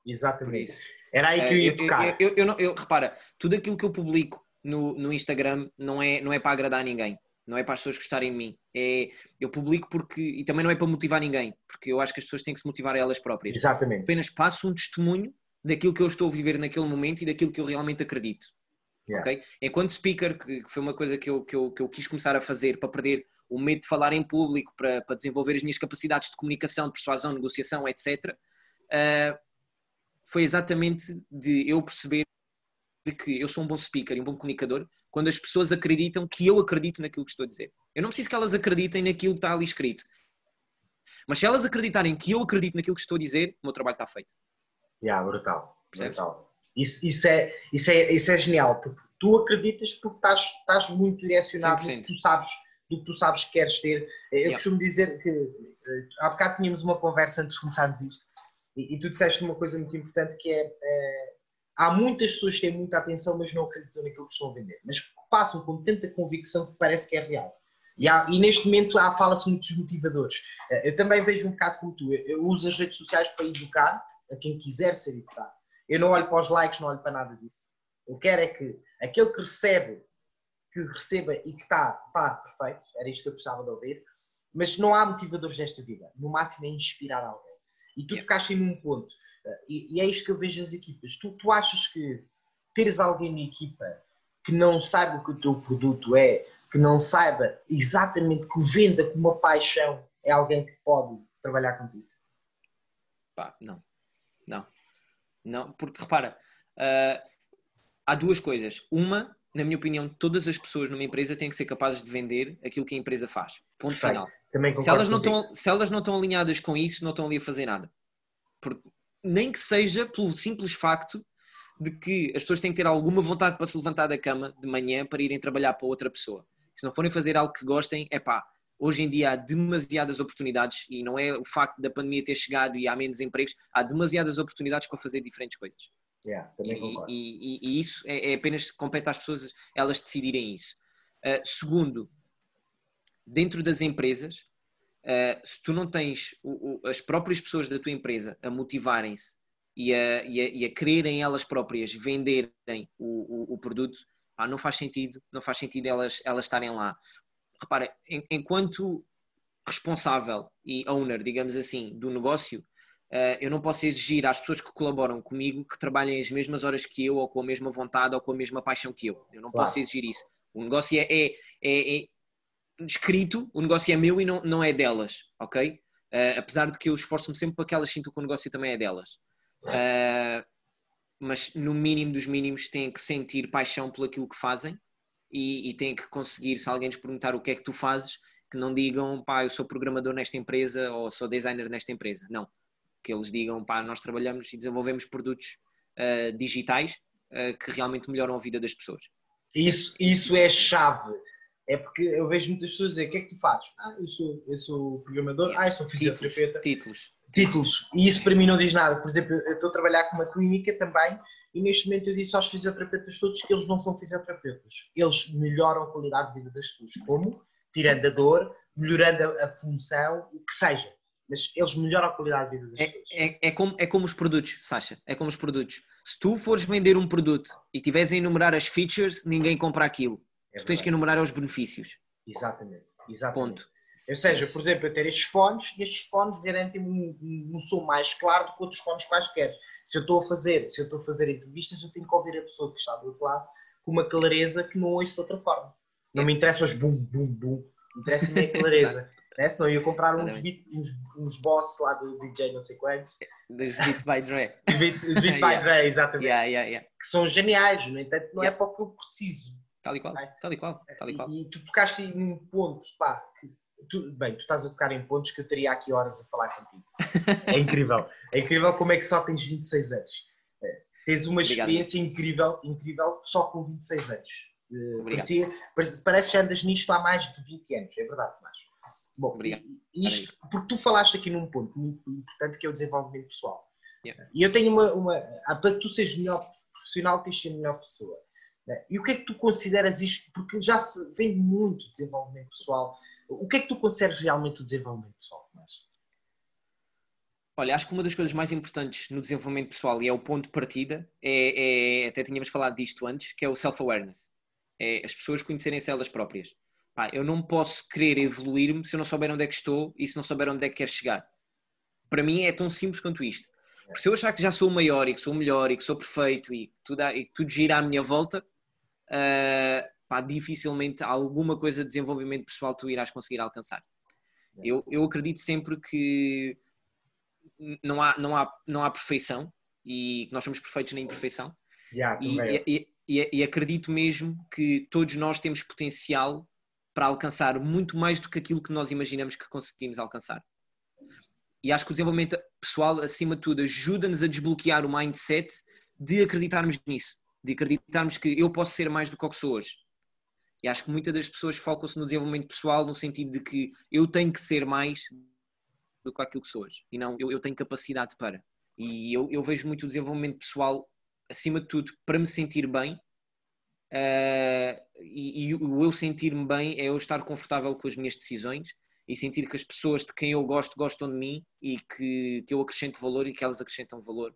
Exatamente. Era aí que eu ia tocar. Eu, eu, eu, repara, tudo aquilo que eu publico no, no Instagram não é, não é para agradar ninguém não é para as pessoas gostarem de mim. É, eu publico porque, e também não é para motivar ninguém, porque eu acho que as pessoas têm que se motivar a elas próprias. Exatamente. Apenas passo um testemunho daquilo que eu estou a viver naquele momento e daquilo que eu realmente acredito. Yeah. Okay? Enquanto speaker, que, foi uma coisa que eu, que, eu, que eu quis começar a fazer para perder o medo de falar em público, para, para desenvolver as minhas capacidades de comunicação, de persuasão, negociação, etc., uh, ah, foi exatamente de eu perceber que eu sou um bom speaker e um bom comunicador quando as pessoas acreditam que eu acredito naquilo que estou a dizer. Eu não preciso que elas acreditem naquilo que está ali escrito. Mas se elas acreditarem que eu acredito naquilo que estou a dizer, o meu trabalho está feito. Yeah, brutal. brutal. Isso, isso, é, isso, é, isso é genial, porque tu acreditas porque estás, estás muito direcionado no que tu sabes, do que tu sabes que queres ter. Eu yeah. costumo dizer que eh, há bocado tínhamos uma conversa antes de começarmos isto, e, e tu disseste uma coisa muito importante que é, é há muitas pessoas que têm muita atenção, mas não acreditam naquilo que estão a vender, mas passam com tanta convicção que parece que é real. E, há, e neste momento fala-se muito dos motivadores. Eh, eu também vejo um bocado como tu, eu uso as redes sociais para educar a quem quiser ser educado. Eu não olho para os likes, não olho para nada disso. Eu quero é que aquele que recebe, que receba e que está, pá, perfeito, era isto que eu precisava de ouvir, mas não há motivadores nesta vida. No máximo é inspirar alguém. E tu yeah. tocaste em um ponto. E, e, é isto que eu vejo as equipas. Tu, tu achas que teres alguém na equipa que não saiba o que o teu produto é, que não saiba exatamente que venda com uma paixão é alguém que pode trabalhar contigo? Pá, não. Não. Não, porque repara, uh, há duas coisas. Uma, na minha opinião, todas as pessoas numa empresa têm que ser capazes de vender aquilo que a empresa faz. Ponto Perfeito. final. se, elas não estão, se elas não estão alinhadas com isso, não estão ali a fazer nada. Porque, nem que seja pelo simples facto de que as pessoas têm que ter alguma vontade para se levantar da cama de manhã para irem trabalhar para outra pessoa se não forem fazer algo que gostem, é pá, hoje em dia há demasiadas oportunidades e não é o facto da pandemia ter chegado e há menos empregos, há demasiadas oportunidades para fazer diferentes coisas. Yeah, e, e, e, isso é, é, apenas compete às pessoas elas decidirem isso. Uh, segundo, dentro das empresas, uh, se tu não tens o, o, as próprias pessoas da tua empresa a motivarem-se e a, e, e a quererem elas próprias venderem o, o produto, ah, não faz sentido, não faz sentido elas, elas estarem lá. Repara, enquanto responsável e owner, digamos assim, do negócio, uh, eu não posso exigir às pessoas que colaboram comigo que trabalhem as mesmas horas que eu, ou com a mesma vontade, ou com a mesma paixão que eu. Eu não claro. posso exigir isso. O negócio é, é, é, escrito, o negócio é meu e não, não é delas, ok? Uh, apesar de que eu esforço-me sempre para que elas sintam que o negócio também é delas. Uh, mas no mínimo dos mínimos têm que sentir paixão por aquilo que fazem e, e têm que conseguir, se alguém lhes perguntar o que é que tu fazes, que não digam, pá, eu sou programador nesta empresa ou sou designer nesta empresa. Não. Que eles digam, pá, nós trabalhamos e desenvolvemos produtos uh, digitais que realmente melhoram a vida das pessoas. Isso, isso é chave. É porque eu vejo muitas pessoas dizer, o que é que tu fazes? Ah, eu sou, eu sou programador, ah, eu sou fisioterapeuta. Títulos títulos. E isso para mim não diz nada. Por exemplo, eu estou a trabalhar com uma clínica também e neste momento eu disse aos fisioterapeutas todos que eles não são fisioterapeutas. Eles melhoram a qualidade de vida das pessoas. Como? Tirando a dor, melhorando a, função, o que seja. Mas eles melhoram a qualidade de vida das é, pessoas. É, é, como, é como os produtos, Sasha. É como os produtos. Se tu fores vender um produto e tiveres a enumerar as features, ninguém compra aquilo. É tu tens que enumerar os benefícios. Exatamente. Exatamente. Ponto. Ou seja, por exemplo, eu ter estes fones e estes fones garantem-me um, um, som mais claro do que outros fones quaisquer. Se eu estou a fazer, se eu estou a fazer entrevistas, eu tenho que ouvir a pessoa que está do outro lado com uma clareza que não ouço de outra forma. Não me interessa os bum, bum, bum. Interessa-me a clareza. né? Senão eu ia comprar uns, beat, uns, uns boss lá do DJ não sei quantos. Dos Beats by Dre. Os Beats, os beats by Dre, exatamente. Yeah, yeah, yeah. Que são geniais, no entanto não é para o que eu preciso. Tal e qual, é? tal e qual, tal e qual. E, e tu tocaste num ponto, pá, que tu, bem, tu estás a tocar em pontos que eu teria aqui horas a falar contigo. É incrível. É incrível como é que só tens 26 anos. É, tens uma Obrigado. experiência incrível, incrível só com 26 anos. Uh, parecia, parece que andas nisto há mais de 20 anos, é verdade, mas. Bom, Obrigado. isto, porque tu falaste aqui num ponto muito importante que é o desenvolvimento pessoal. Yeah. E eu tenho uma, uma. Para que tu sejas melhor profissional, tens de ser melhor pessoa. Né? E o que é que tu consideras isto? Porque já se vem muito desenvolvimento pessoal o que é que tu consideras realmente o desenvolvimento pessoal? Olha, acho que uma das coisas mais importantes no desenvolvimento pessoal e é o ponto de partida, é, é até tínhamos falado disto antes, que é o self-awareness. É as pessoas conhecerem-se elas próprias. Pá, eu não posso querer evoluir-me se eu não souber onde é que estou e se não souber onde é que quero chegar. Para mim é tão simples quanto isto. Porque se eu achar que já sou o maior e que sou o melhor e que sou perfeito e que tudo, e que tudo gira à minha volta, uh, pá, dificilmente alguma coisa de desenvolvimento pessoal tu irás conseguir alcançar. Eu, eu acredito sempre que não há, não, há, não há perfeição e que nós somos perfeitos na imperfeição. Yeah, e, e, e, e, acredito mesmo que todos nós temos potencial para alcançar muito mais do que aquilo que nós imaginamos que conseguimos alcançar. E acho que o desenvolvimento pessoal, acima de tudo, ajuda-nos a desbloquear o mindset de acreditarmos nisso, de acreditarmos que eu posso ser mais do que o que sou hoje. E acho que muitas das pessoas focam-se no desenvolvimento pessoal no sentido de que eu tenho que ser mais do que aquilo que sou hoje. E não, eu, eu tenho capacidade para. E eu, eu, vejo muito o desenvolvimento pessoal, acima de tudo, para me sentir bem. Uh, e, e, o eu sentir-me bem é eu estar confortável com as minhas decisões e sentir que as pessoas de quem eu gosto gostam de mim e que, que eu acrescento valor e que elas acrescentam valor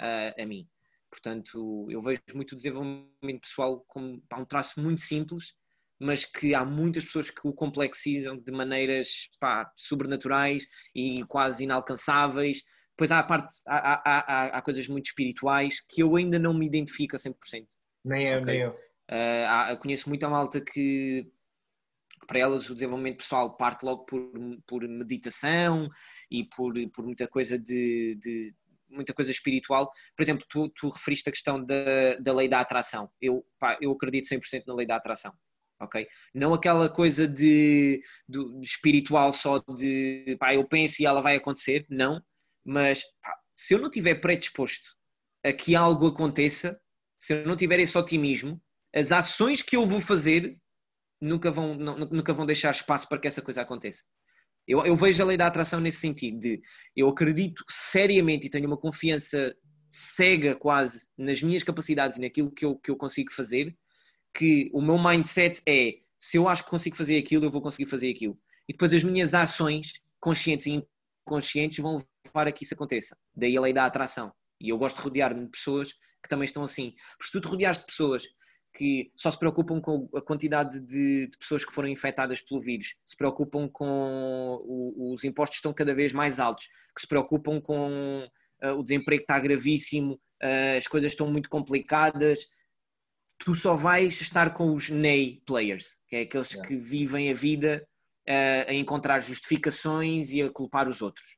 uh, a mim. Portanto, eu vejo muito o desenvolvimento pessoal como pá, um traço muito simples, mas que há muitas pessoas que o complexizam de maneiras pá, sobrenaturais e quase inalcançáveis. Depois há, parte, há, há, há, coisas muito espirituais que eu ainda não me identifico a 100%. Nem eu, okay? nem eu. Uh, há, conheço muita malta que para elas o desenvolvimento pessoal parte logo por, por meditação e por, por muita coisa de, de muita coisa espiritual. Por exemplo, tu, tu referiste a questão da, da lei da atração. Eu, pá, eu acredito 100% na lei da atração. ok? Não aquela coisa de, de, de, espiritual só de pá, eu penso e ela vai acontecer, não. Mas pá, se eu não estiver predisposto a que algo aconteça, se eu não tiver esse otimismo, as ações que eu vou fazer nunca vão, não, nunca vão deixar espaço para que essa coisa aconteça. Eu, eu, vejo a lei da atração nesse sentido, de eu acredito seriamente e tenho uma confiança cega quase nas minhas capacidades e naquilo que eu, que eu consigo fazer, que o meu mindset é se eu acho que consigo fazer aquilo, eu vou conseguir fazer aquilo. E depois as minhas ações, conscientes e inconscientes, vão levar a que isso aconteça. Daí a lei da atração. E eu gosto de rodear-me de pessoas que também estão assim. Porque se tu te rodeares de pessoas que só se preocupam com a quantidade de, de, pessoas que foram infectadas pelo vírus, se preocupam com o, os impostos estão cada vez mais altos, que se preocupam com uh, o desemprego está gravíssimo, uh, as coisas estão muito complicadas. Tu só vais estar com os nay players, que é aqueles yeah. que vivem a vida uh, a encontrar justificações e a culpar os outros.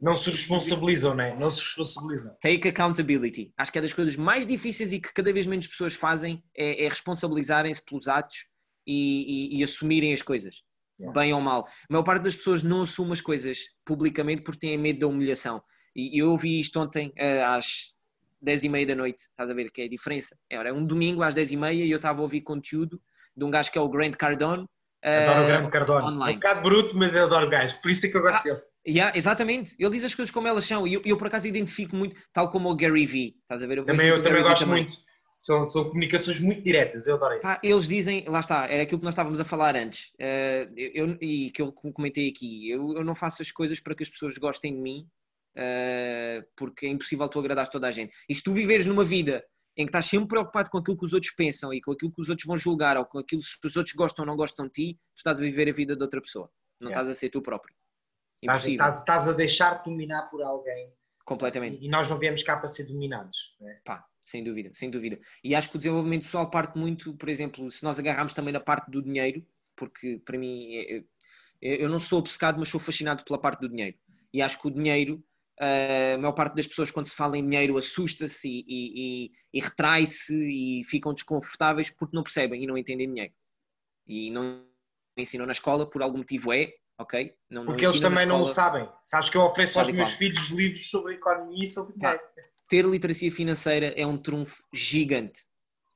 Não se responsabilizam, né? Não se responsabilizam. Take accountability. Acho que é das coisas mais difíceis e que cada vez menos pessoas fazem é, é responsabilizarem-se pelos atos e, e, e, assumirem as coisas, yeah. bem ou mal. A maior parte das pessoas não assume as coisas publicamente porque têm medo da humilhação. E eu ouvi isto ontem eh, às 10 e meia da noite, estás a ver que é a diferença. Era um domingo às 10 e meia e eu estava a ouvir conteúdo de um gajo que é o Grant Cardone. Adoro o Grant Cardone. Online. É um bocado bruto, mas eu adoro o gajo, por isso é que eu gosto ah, dele. Yeah, exatamente, ele diz as coisas como elas são e eu, eu, por acaso identifico muito, tal como o Gary Vee, estás a ver? Eu também eu também gosto também. muito, são, são comunicações muito diretas, eu adoro isso. Eles dizem, lá está, era aquilo que nós estávamos a falar antes uh, eu, e que eu comentei aqui, eu, eu não faço as coisas para que as pessoas gostem de mim uh, porque é impossível tu agradar toda a gente. E se tu viveres numa vida em que estás sempre preocupado com aquilo que os outros pensam e com aquilo que os outros vão julgar ou com aquilo que os outros gostam ou não gostam de ti, tu estás a viver a vida de outra pessoa, não yeah. estás a ser tu próprio. Estás, estás, a deixar dominar por alguém. Completamente. E nós não viemos cá para ser dominados. É? Pá, sem dúvida, sem dúvida. E acho que o desenvolvimento pessoal parte muito, por exemplo, se nós agarrarmos também na parte do dinheiro, porque para mim, é, é, eu não sou obcecado, mas sou fascinado pela parte do dinheiro. E acho que o dinheiro, a maior parte das pessoas, quando se fala em dinheiro, assusta-se e, e, e, e retrai-se e ficam desconfortáveis porque não percebem e não entendem dinheiro. E não ensinam na escola, por algum motivo é, ok? Não, Porque eles também não o sabem. Sabes que eu ofereço aos meus filhos livros sobre economia e sobre dinheiro. Ter literacia financeira é um trunfo gigante,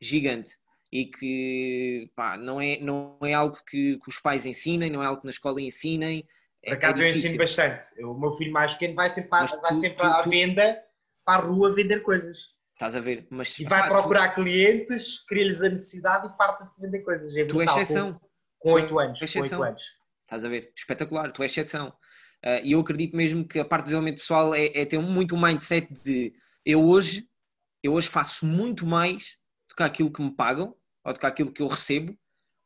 gigante. E que pá, não, é, não é algo que, que os pais ensinem, não é algo que na escola ensinem. É, Por acaso é eu ensino bastante. o meu filho mais pequeno vai sempre, vai tu, sempre tu, à tu, venda, para a rua vender coisas. Estás a ver? Mas, e vai procurar clientes, cria-lhes a necessidade e farta-se de vender coisas. É tu és exceção. Com 8 anos. Com 8 anos. Estás a ver? Espetacular, tu és exceção. Uh, e eu acredito mesmo que a parte do desenvolvimento pessoal é, é ter muito o um mindset de eu hoje, eu hoje faço muito mais do que aquilo que me pagam ou do que aquilo que eu recebo,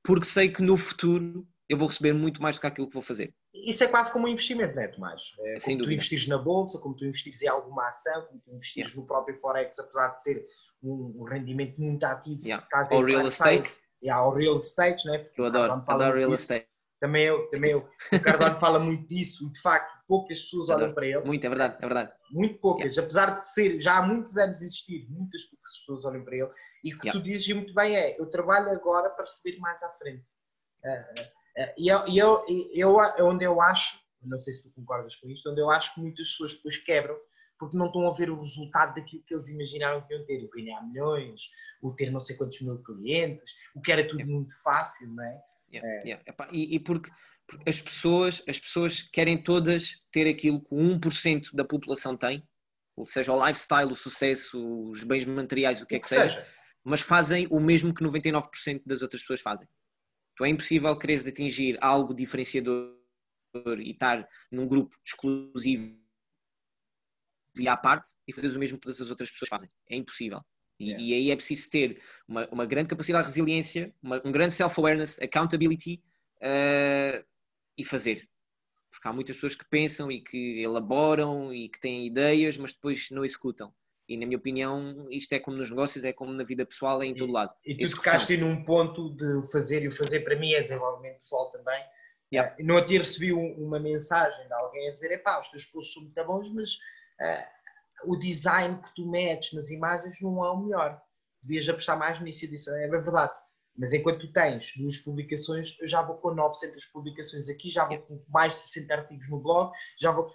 porque sei que no futuro eu vou receber muito mais do que aquilo que vou fazer. Isso é quase como um investimento, não é, Tomás? É, Sem como dúvida. tu investires na bolsa, como tu investires em alguma ação, como tu investires yeah. no próprio Forex, apesar de ser um, um rendimento muito ativo. Yeah. Ou real estate. Yeah, ou real estate, né? Eu adoro, adoro real estate também eu, também eu. O Cardano fala muito disso e de facto poucas pessoas olham para ele. Muito, é verdade, é verdade. Muito poucas, yeah. apesar de ser, já há muitos anos existir, muitas poucas pessoas olham para ele. E o que yeah. tu dizes muito bem é, eu trabalho agora para receber mais à frente. Uh, uh, e eu, eu, eu, onde eu acho, não sei se tu concordas com isto, onde eu acho que muitas pessoas depois quebram porque não estão a ver o resultado daquilo que eles imaginaram que iam ter, o ganhar milhões, o ter não sei quantos mil clientes, o que era tudo yeah. muito fácil, não é? Yeah, é. Yeah. E, e porque, porque, as, pessoas, as pessoas querem todas ter aquilo que 1% da população tem, ou seja, o lifestyle, o sucesso, os bens materiais, o que é que, que seja, seja, mas fazem o mesmo que 99% das outras pessoas fazem. Então é impossível quereres atingir algo diferenciador e estar num grupo exclusivo e à parte e fazeres o mesmo que todas as outras pessoas fazem. É impossível. E, yeah. e aí é preciso ter uma, uma grande capacidade de resiliência, uma, um grande self-awareness, accountability uh, e fazer. Porque há muitas pessoas que pensam e que elaboram e que têm ideias, mas depois não executam. E na minha opinião, isto é como nos negócios, é como na vida pessoal, é em todo lado. E, e tu tocaste num ponto de o fazer e o fazer para mim é desenvolvimento pessoal também. Yeah. Uh, não te recebi um, uma mensagem de alguém a dizer: epá, os teus posts são muito bons, mas uh, o design que tu metes nas imagens não é o melhor. Devias apostar mais nisso e disse: é verdade. Mas enquanto tu tens duas publicações, eu já vou com 900 publicações aqui, já vou com mais de 60 artigos no blog, já vou.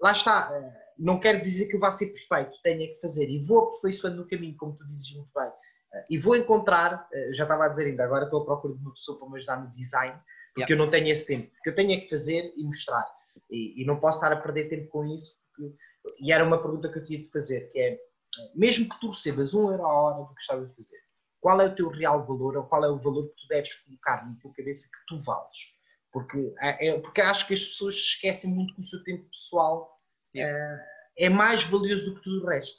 Lá está. Uh, não quer dizer que eu vá ser perfeito, tenha que fazer e vou aperfeiçoando no caminho, como tu dizes muito bem. E vou encontrar, já estava a dizer ainda, agora estou à procura de uma pessoa para me ajudar no design, porque yeah. eu não tenho esse tempo. Porque eu tenho é que fazer e mostrar. E, e, não posso estar a perder tempo com isso. Porque... E era uma pergunta que eu tinha de fazer, que é, mesmo que tu recebas um euro a hora do que gostava de fazer, qual é o teu real valor ou qual é o valor que tu deves colocar na tua cabeça que tu vales? Porque, é, é porque acho que as pessoas esquecem muito que o seu tempo pessoal yeah. é, é mais valioso do que tudo o resto.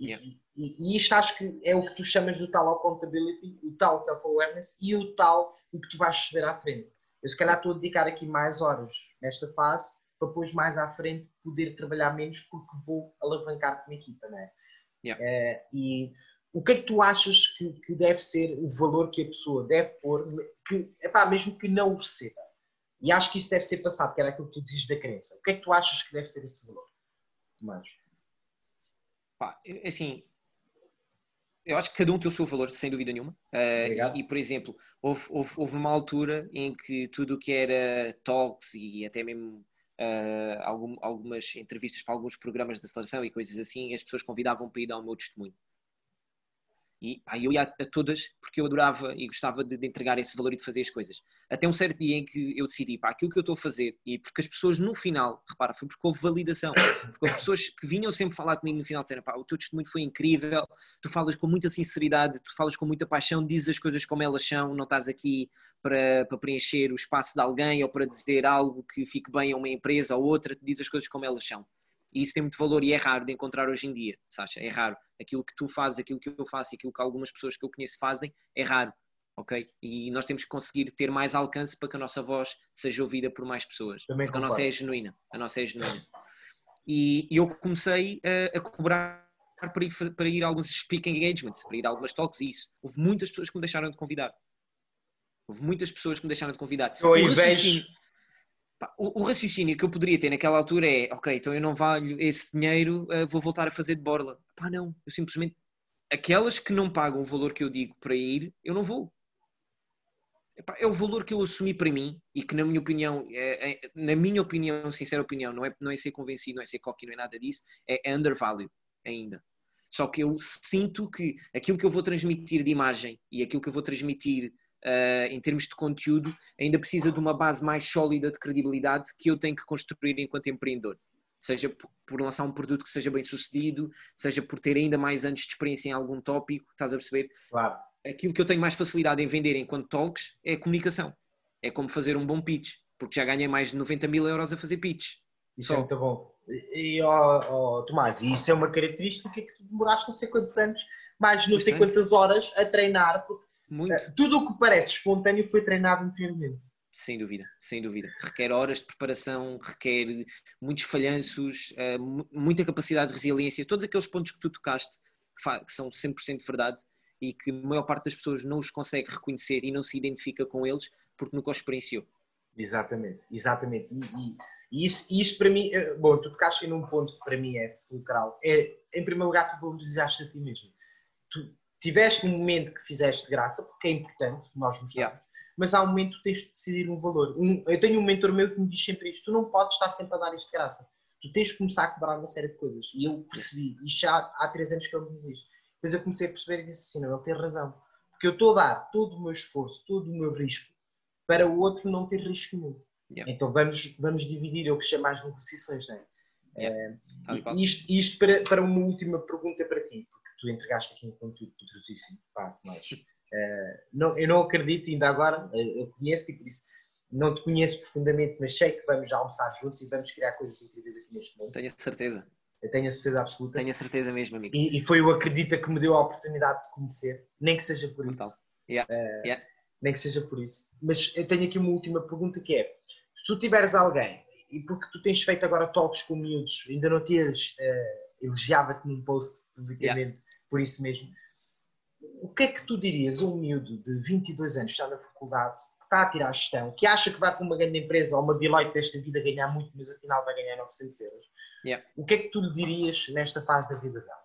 Yeah. E, e, e, isto acho que é o que tu chamas do tal accountability, o tal self-awareness e o tal o que tu vais receber à frente. Eu se calhar estou a dedicar aqui mais horas nesta fase para depois mais à frente poder trabalhar menos porque vou alavancar com a equipa, não é? Yeah. É, e o que é que tu achas que, que, deve ser o valor que a pessoa deve pôr, que, epá, mesmo que não o receba? E acho que isso deve ser passado, que era aquilo que tu dizes da crença. O que é que tu achas que deve ser esse valor? Tomás? Pá, é assim, eu acho que cada um tem o seu valor, sem dúvida nenhuma. Uh, e, e, por exemplo, houve, houve, houve, uma altura em que tudo o que era talks e até mesmo uh, algum, algumas entrevistas para alguns programas de aceleração e coisas assim, as pessoas convidavam para ir dar o meu testemunho. E pá, eu ia a todas porque eu adorava e gostava de, de, entregar esse valor e de fazer as coisas. Até um certo dia em que eu decidi, pá, aquilo que eu estou a fazer, e porque as pessoas no final, repara, foi porque houve validação. Porque houve pessoas que vinham sempre falar comigo no final disseram, pá, o teu testemunho foi incrível, tu falas com muita sinceridade, tu falas com muita paixão, dizes as coisas como elas são, não estás aqui para, para preencher o espaço de alguém ou para dizer algo que fique bem a uma empresa ou outra, dizes as coisas como elas são. E isso tem muito valor e é raro de encontrar hoje em dia, Sasha, é raro. Aquilo que tu fazes, aquilo que eu faço, aquilo que algumas pessoas que eu conheço fazem, é raro, ok? E nós temos que conseguir ter mais alcance para que a nossa voz seja ouvida por mais pessoas. Também porque a nossa é genuína, a nossa é genuína. E, e eu comecei a, a cobrar para ir, para ir a alguns speaking engagements, para ir a algumas talks e isso. Houve muitas pessoas que me deixaram de convidar. Houve muitas pessoas que me deixaram de convidar. Eu aí vejo, o, raciocínio que eu poderia ter naquela altura é: ok, então eu não valho esse dinheiro, uh, vou voltar a fazer de borla. Pá, não, eu simplesmente. Aquelas que não pagam o valor que eu digo para ir, eu não vou. Epá, é o valor que eu assumi para mim e que, na minha opinião, é, é, na minha opinião, sincera opinião, não é, não é ser convencido, não é ser cocky, não é nada disso, é undervalue ainda. Só que eu sinto que aquilo que eu vou transmitir de imagem e aquilo que eu vou transmitir uh, em termos de conteúdo, ainda precisa de uma base mais sólida de credibilidade que eu tenho que construir enquanto empreendedor. Seja por lançar um produto que seja bem sucedido, seja por ter ainda mais anos de experiência em algum tópico, estás a perceber? Claro. Aquilo que eu tenho mais facilidade em vender enquanto talks é a comunicação. É como fazer um bom pitch, porque já ganhei mais de 90 mil euros a fazer pitch. Isso Só. é muito bom. E, oh, oh, Tomás, isso é uma característica que tu demoraste não sei quantos anos, mais não sei quantas horas a treinar, porque muito. Eh, tudo o que parece espontâneo foi treinado anteriormente. Sem dúvida, sem dúvida. Requer horas de preparação, requer muitos falhanços, eh, muita capacidade de resiliência, todos aqueles pontos que tu tocaste, que são 100% verdade e que a maior parte das pessoas não os consegue reconhecer e não se identifica com eles porque nunca os experienciou. Exatamente, exatamente. E, e, e isso, isso para mim, eh, bom, tu tocaste num ponto que para mim é fulcral. É, em primeiro lugar, tu valorizaste a ti mesmo. Tu, tiveste um momento que fizeste de graça, porque é importante, nós mostramos, yeah. mas há um momento que tens de decidir um valor. Um, eu tenho um mentor meu que me diz sempre isto: tu não podes estar sempre a dar isto de graça. Tu tens que começar a cobrar uma série de coisas. E eu percebi, isto já há três anos que ele me diz. Depois eu comecei a perceber e disse assim: não, ele tem razão. Porque eu estou a dar todo o meu esforço, todo o meu risco, para o outro não ter risco nenhum. Yeah. Então vamos, vamos dividir o que chama as negociações, não é? Yeah. Uh, isto, isto para, para uma última pergunta para ti, tu entregaste aqui um conteúdo poderosíssimo. Pá, mas, uh, não, eu não acredito, ainda agora, eh, eu conheço-te e por isso não te conheço profundamente, mas sei que vamos almoçar juntos e vamos criar coisas incríveis aqui neste mundo. Tenho certeza. Eu tenho a certeza absoluta. Tenho a certeza mesmo, amigo. E, e foi o Acredita que me deu a oportunidade de conhecer, nem que seja por isso. Yeah. Uh, yeah. Nem que seja por isso. Mas eu tenho aqui uma última pergunta que é: se tu tiveres alguém, e porque tu tens feito agora talks com miúdos, ainda não tinhas uh, elogiava-te num post publicamente yeah. Por isso mesmo, o que é que tu dirias a um miúdo de 22 anos que está na faculdade, que está a tirar a gestão, que acha que vai para uma grande empresa ou uma Deloitte desta vida ganhar muito, mas afinal vai ganhar 900 euros? Yeah. O que é que tu lhe dirias nesta fase da vida dela?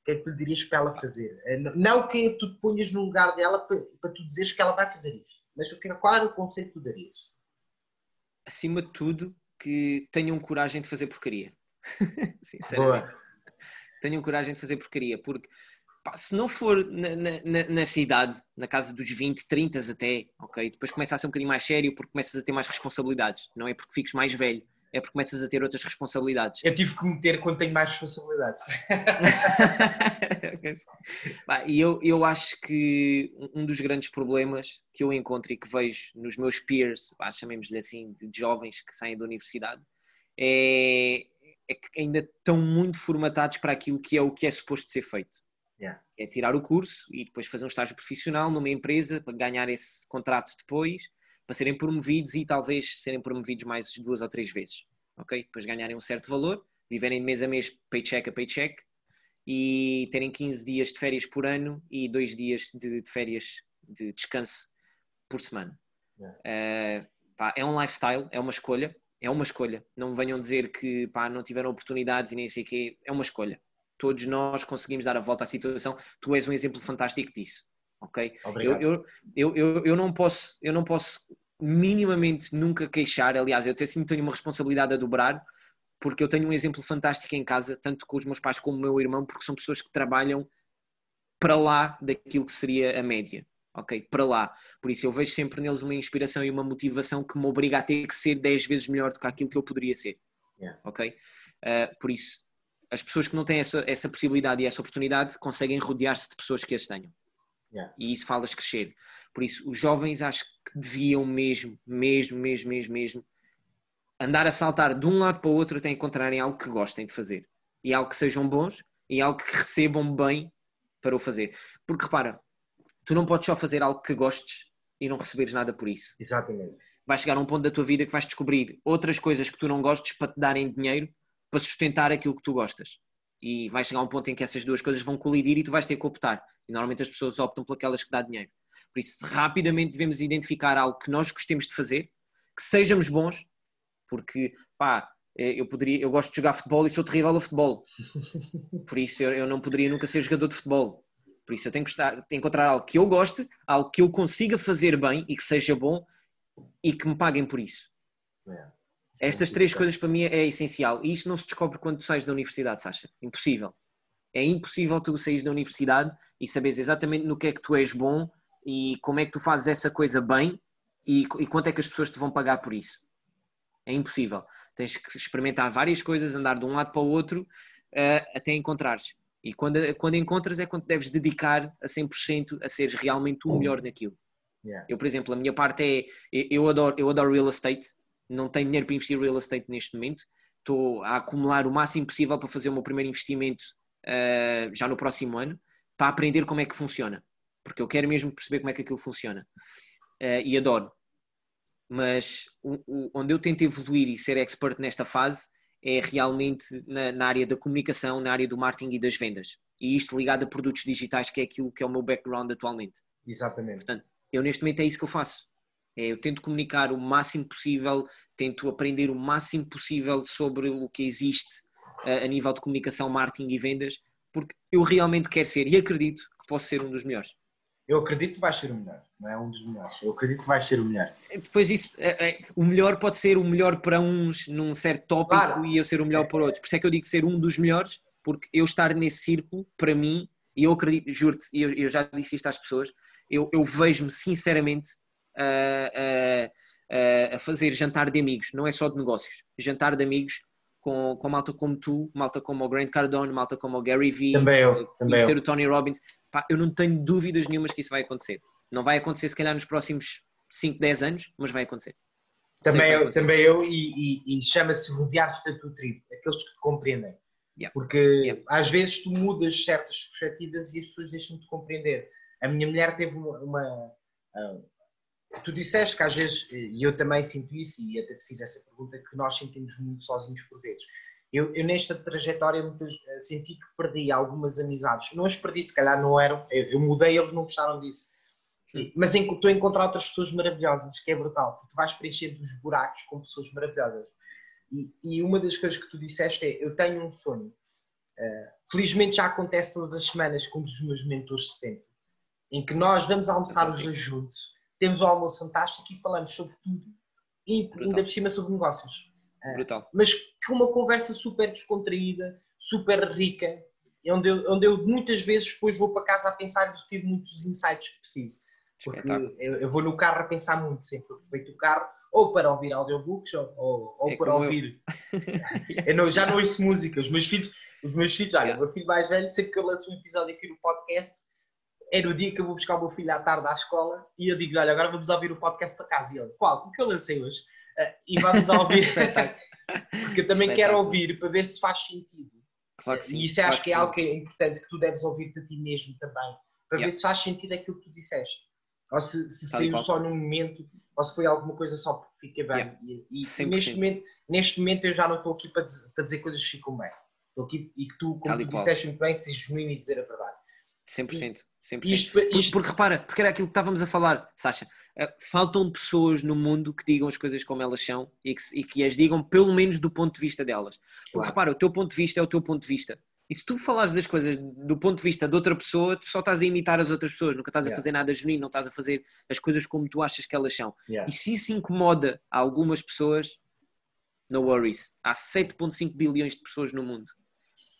O que é que tu lhe dirias para ela fazer? Eh, não que tu te ponhas no lugar dela para, para tu dizeres que ela vai fazer isto, mas o que, qual era o conceito que tu darias? Acima de tudo, que tenham coragem de fazer porcaria. Sinceramente. Boa. Tenham coragem de fazer porcaria, porque pá, se não for na, na, nessa idade, na casa dos 20, 30 até, ok? Depois começa a ser um bocadinho mais sério porque começas a ter mais responsabilidades. Não é porque fiques mais velho, é porque começas a ter outras responsabilidades. Eu tive que meter quando tenho mais responsabilidades. e eu, eu acho que um dos grandes problemas que eu encontro e que vejo nos meus peers, chamemos-lhe assim, de jovens que saem da universidade, é, é que ainda estão muito formatados para aquilo que é o que é suposto ser feito. Yeah. É tirar o curso e depois fazer um estágio profissional numa empresa para ganhar esse contrato depois para serem promovidos e talvez serem promovidos mais duas ou três vezes, ok? Depois ganharem um certo valor, viverem de mês a mês, paycheck a paycheck, e terem 15 dias de férias por ano e dois dias de, de férias de descanso por semana. Yeah. Uh, pá, é um lifestyle, é uma escolha, é uma escolha. Não venham dizer que pá, não tiveram oportunidades e nem sei o quê, é uma escolha. Todos nós conseguimos dar a volta à situação. Tu és um exemplo fantástico disso ok? Obrigado. Eu, eu, eu, eu, não posso, eu não posso minimamente nunca queixar, aliás, eu até sim tenho uma responsabilidade a dobrar, porque eu tenho um exemplo fantástico em casa, tanto com os meus pais como o meu irmão, porque são pessoas que trabalham para lá daquilo que seria a média, ok? Para lá. Por isso eu vejo sempre neles uma inspiração e uma motivação que me obriga a ter que ser 10 vezes melhor do que aquilo que eu poderia ser, yeah. ok? Uh, por isso, as pessoas que não têm essa, essa possibilidade e essa oportunidade conseguem rodear-se de pessoas que as tenham. Yeah. E isso faz crescer. Por isso, os jovens acho que deviam mesmo, mesmo, mesmo, mesmo, mesmo andar a saltar de um lado para o outro até encontrarem algo que gostem de fazer. E algo que sejam bons e algo que recebam bem para o fazer. Porque repara, tu não podes só fazer algo que gostes e não receberes nada por isso. Exatamente. Vai chegar a um ponto da tua vida que vais descobrir outras coisas que tu não gostes para te darem dinheiro para sustentar aquilo que tu gostas e vai chegar um ponto em que essas duas coisas vão colidir e tu vais ter que optar. E normalmente as pessoas optam por aquelas que dá dinheiro. Por isso, rapidamente devemos identificar algo que nós gostemos de fazer, que sejamos bons, porque, pá, eh, eu, poderia, eu gosto de jogar futebol e sou terrível a futebol. Por isso, eu, eu não poderia nunca ser jogador de futebol. Por isso, eu tenho que, estar, tenho que encontrar algo que eu goste, algo que eu consiga fazer bem e que seja bom e que me paguem por isso. Yeah. Estas três coisas para mim é essencial. E isto não se descobre quando tu sais da universidade, Sasha. Impossível. É impossível tu saís da universidade e saberes exatamente no que é que tu és bom e como é que tu fazes essa coisa bem e, e quanto é que as pessoas te vão pagar por isso. É impossível. Tens que experimentar várias coisas, andar de um lado para o outro uh, até encontrares. E quando, quando encontras é quando deves dedicar a 100% a seres realmente o melhor naquilo. Yeah. Eu, por exemplo, a minha parte é, eu adoro, eu adoro real estate, não tenho dinheiro para investir em real estate neste momento, estou a acumular o máximo possível para fazer o meu primeiro investimento uh, já no próximo ano, para aprender como é que funciona, porque eu quero mesmo perceber como é que aquilo funciona uh, e adoro. Mas o, o, onde eu tento evoluir e ser expert nesta fase é realmente na, na, área da comunicação, na área do marketing e das vendas. E isto ligado a produtos digitais, que é aquilo que é o meu background atualmente. Exatamente. Portanto, eu neste momento é isso que eu faço. É, eu tento comunicar o máximo possível, tento aprender o máximo possível sobre o que existe a, a nível de comunicação, marketing e vendas, porque eu realmente quero ser e acredito que posso ser um dos melhores. Eu acredito que vais ser o melhor. Não é um dos melhores. Eu acredito que vais ser o melhor. Depois isso, é, é, o melhor pode ser o melhor para uns num certo tópico claro. e eu ser o melhor para outros. Por isso é que eu digo ser um dos melhores, porque eu estar nesse círculo, para mim, e eu acredito, juro-te, e eu, eu, já disse isto às pessoas, eu, eu vejo-me sinceramente a, a, a, fazer jantar de amigos, não é só de negócios, jantar de amigos com, com malta como tu, malta como o Grant Cardone, malta como o Gary Vee, também eu, também conhecer eu. o Tony Robbins, Pá, eu não tenho dúvidas nenhumas que isso vai acontecer. Não vai acontecer se calhar nos próximos 5, 10 anos, mas vai acontecer. Também eu, também eu, e, e, e chama-se rodear-se da tua tribo, aqueles que te compreendem. Yeah. Porque Yeah. às vezes tu mudas certas perspectivas e as pessoas deixam-te compreender. A minha mulher teve uma. uma, ah, tu disseste que às vezes, e eu também sinto isso, e até te fiz essa pergunta, que nós sentimos muito sozinhos por vezes. Eu, eu nesta trajetória muitas, eh, senti que perdi algumas amizades. Não as perdi, se calhar não eram. Eu, eu mudei, eles não gostaram disso. Mas estou a encontrar outras pessoas maravilhosas, que é brutal, porque tu vais preenchendo os buracos com pessoas maravilhosas. E, e uma das coisas que tu disseste é: eu tenho um sonho. Eh, felizmente já acontece todas as semanas com um dos meus mentores sempre, em que nós vamos almoçar os dois juntos, temos um almoço fantástico e falamos sobre tudo, e ainda Brutal. por cima sobre negócios Brutal. mas com uma conversa super descontraída, super rica, onde eu, onde eu muitas vezes depois vou para casa a pensar e tive muitos insights que preciso. Porque eu, eu vou no carro a pensar muito sempre, aproveito o carro ou para ouvir audiobooks ou, ou, ou É para como eu. ouvir. Eu não- já não ouço música, os meus filhos, os meus filhos, olha, o meu filho mais velho, sempre que eu lanço um episódio aqui no podcast, é no dia que eu vou buscar o meu filho à tarde à escola e eu digo, olha, agora vamos ouvir o podcast para casa. E ele, qual? O que eu lancei hoje? Ah, e vamos ouvir, porque eu também quero ouvir para ver se faz sentido. Claro que sim. E isso claro acho que é sim. algo que é importante que tu deves ouvir de ti mesmo também, para Yeah. ver se faz sentido aquilo que tu disseste. Ou se, se saiu qual. só num momento, ou se foi alguma coisa só porque fica bem. Yeah. E, e 100%. neste, momento, neste momento eu já não estou aqui para dizer, para dizer coisas que ficam bem. Estou aqui e que tu, como tu disseste muito bem, sejas genuíno e dizer a verdade. 100%. 100%. Isto, Porque, isto, porque repara, porque era aquilo que estávamos a falar, Sasha. eh, faltam pessoas no mundo que digam as coisas como elas são e que, e que as digam pelo menos do ponto de vista delas. Porque Claro. repara, o teu ponto de vista é o teu ponto de vista. E se tu falares das coisas do ponto de vista de outra pessoa, tu só estás a imitar as outras pessoas, nunca estás a Yeah. fazer nada genuíno, não estás a fazer as coisas como tu achas que elas são. Yeah. E se isso incomoda algumas pessoas, no worries. Há 7,5 bilhões de pessoas no mundo.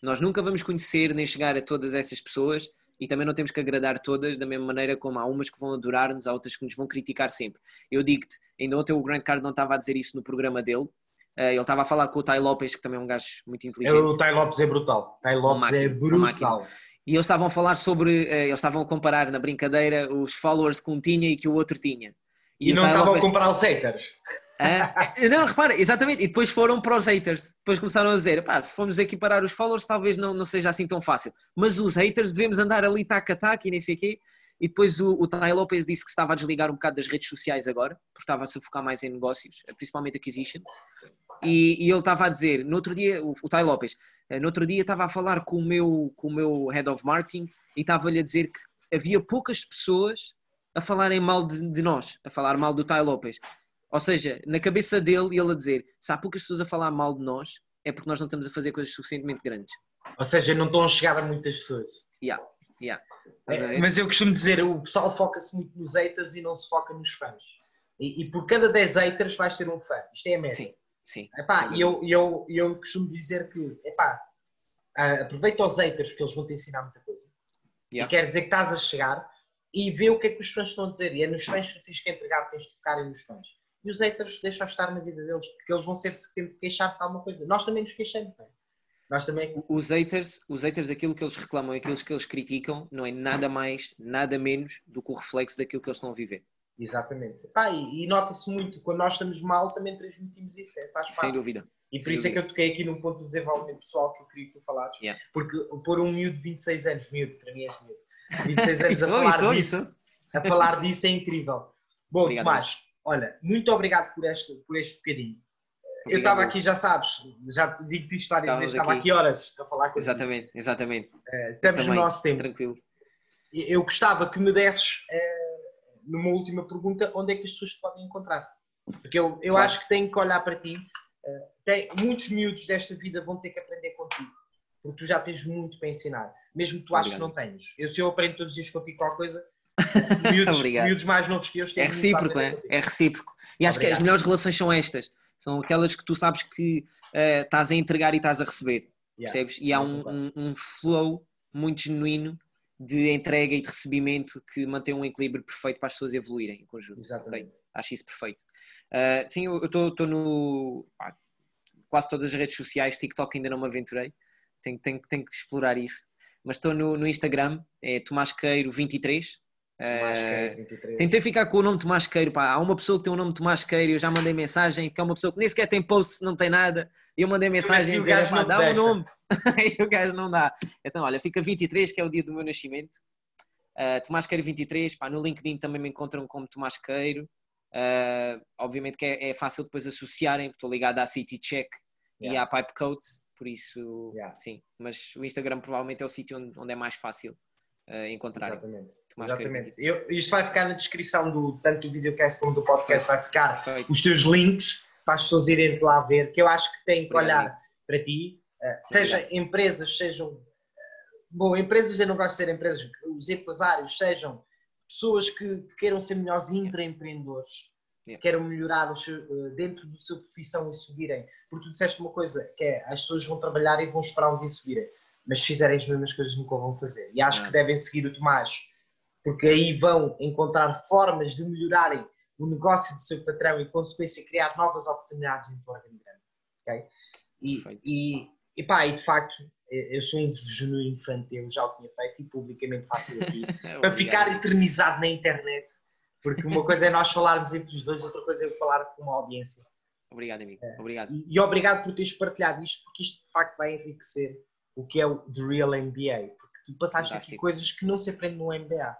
Nós nunca vamos conhecer nem chegar a todas essas pessoas e também não temos que agradar todas da mesma maneira como há umas que vão adorar-nos, há outras que nos vão criticar sempre. Eu digo-te, ainda ontem o Grant Cardone estava a dizer isso no programa dele. Eh, ele estava a falar com o Tai Lopes, que também é um gajo muito É, inteligente. o Tai Lopes é brutal. Tai Lopes é máquina, uma brutal. E eles estavam a falar sobre, eh, eles estavam a comparar na brincadeira os followers que um tinha e que o outro tinha. E, o não estavam a Lopes- comprar os haters. Não, repara, exatamente. E depois foram para os haters. Depois começaram a dizer: pá, se formos equiparar os followers, talvez não, não seja assim tão fácil. Mas os haters devemos andar ali tac a tac e nem sei o quê. E depois o, o Tai Lopes disse que estava a desligar um bocado das redes sociais agora, porque estava a se focar mais em negócios, principalmente acquisitions. E, e ele estava a dizer, no outro dia, o, o Tai Lopes, eh, no outro dia estava a falar com o meu, com o meu head of marketing e estava-lhe a dizer que havia poucas pessoas a falarem mal de, de nós, a falar mal do Tai Lopes. Ou seja, na cabeça dele, ele a dizer: se há poucas pessoas a falar mal de nós, é porque nós não estamos a fazer coisas suficientemente grandes. Ou seja, não estão a chegar a muitas pessoas. Yeah, yeah. É, mas eu costumo dizer, o pessoal foca-se muito nos haters e não se foca nos fãs. E, e por cada 10 haters vais ter um fã. Isto é a média. Sim, sim. Epá, Sim. e eu, eu, eu costumo dizer que, epá, ah, aproveita os haters porque eles vão te ensinar muita coisa. Yeah. E quer dizer que estás a chegar e vê o que é que os fãs estão a dizer. E é nos fãs que tu tens que entregar, tens de focar nos fãs. E os haters deixam estar na vida deles, porque eles vão ser queixar-se de alguma coisa. Nós também nos queixamos, não é? Nós também. Os haters, os haters, aquilo que eles reclamam aquilo que eles criticam, não é nada mais, nada menos do que o reflexo daquilo que eles estão a viver. Exatamente. Pá, e, e nota-se muito, quando nós estamos mal, também transmitimos isso. É, faz Sem parte. dúvida. E por Sem isso é que dúvida. eu toquei aqui num ponto de desenvolvimento pessoal que eu queria que tu falasses. Yeah. Porque pôr um miúdo de 26 anos, miúdo, para mim é miúdo, 26 anos a Isso, falar isso, disso, isso. a falar disso é incrível. Bom, Obrigado. Tomás, olha, muito obrigado por este, por este bocadinho. eu Obrigado. estava aqui, já sabes, já digo-te isto várias vezes, estava aqui. horas a falar com Exatamente, exatamente. Estamos no Também, nosso tempo. Tranquilo. Eu gostava que me desses, eh, numa última pergunta, onde é que as pessoas te podem encontrar? Porque eu, eu Claro. acho que tenho que olhar para ti. eh, tem, muitos miúdos desta vida vão ter que aprender contigo. Porque tu já tens muito para ensinar. Mesmo que tu achas que não tenhas. Eu, se eu aprendo todos os dias contigo qualquer coisa, Miúdos, miúdos mais novos que eu têm É recíproco, é? É recíproco. E acho que as melhores relações são estas. São aquelas que tu sabes que eh, estás a entregar e estás a receber. Yeah. Percebes? E há Eu um, um, um flow muito genuíno de entrega e de recebimento que mantém um equilíbrio perfeito para as pessoas evoluírem em conjunto. Exatamente. Okay? Acho isso perfeito. Uh, sim, eu estou no. Quase todas as redes sociais, TikTok ainda não me aventurei, tenho, tenho, tenho que explorar isso. Mas estou no, no Instagram, é Tomás Queiro23, Masqueiro, eh, uh, tentei ficar com o nome Tomás Queiro, pá. Há uma pessoa que tem o nome Tomás Queiro e eu já mandei mensagem, que é uma pessoa que nem sequer tem post, não tem nada. E eu mandei mensagem eu dizer, pá, dá o nome. e o gajo não dá. Então, olha, fica 23, que é o dia do meu nascimento. Uh, Tomás Queiro 23, pá, no LinkedIn também me encontram como Tomás Queiro. Uh, eh, obviamente que é, é, fácil depois associarem, porque estou ligado à City Check yeah. e à Pipecoat, por isso, yeah. sim. Mas o Instagram provavelmente é o sítio onde, onde é mais fácil uh, encontrar. Exatamente. Exatamente. Eu, isto vai ficar na descrição do tanto do videocast como do podcast, vai ficar Perfeito. os teus links para as pessoas irem lá ver, que eu acho que têm que Obrigado, olhar para ti, eh, seja empresas, sejam. Bom, empresas eu não gosto de ser empresas, os empresários sejam pessoas que queiram ser melhores intraempreendedores, Yeah. queiram melhorar eh, dentro da sua profissão e subirem. Porque tu disseste uma coisa, que é as pessoas vão trabalhar e vão esperar um dia subirem, mas se fizerem as mesmas coisas nunca vão fazer. E acho Ah. que devem seguir o Tomás, porque aí vão encontrar formas de melhorarem o negócio do seu patrão e, consequência, criar novas oportunidades do organigrama. ok? E, e, e pá, e de facto, eu sou um genuíno teu, já o tinha feito e publicamente faço aqui, para ficar eternizado na internet. Porque uma coisa é nós falarmos entre os dois, outra coisa é eu falar com uma audiência. Obrigado, amigo. Obrigado. E, e obrigado por teres partilhado isto, porque isto de facto vai enriquecer o que é o The Real MBA. Porque tu passaste aqui Fantástico. coisas que não se aprende no MBA.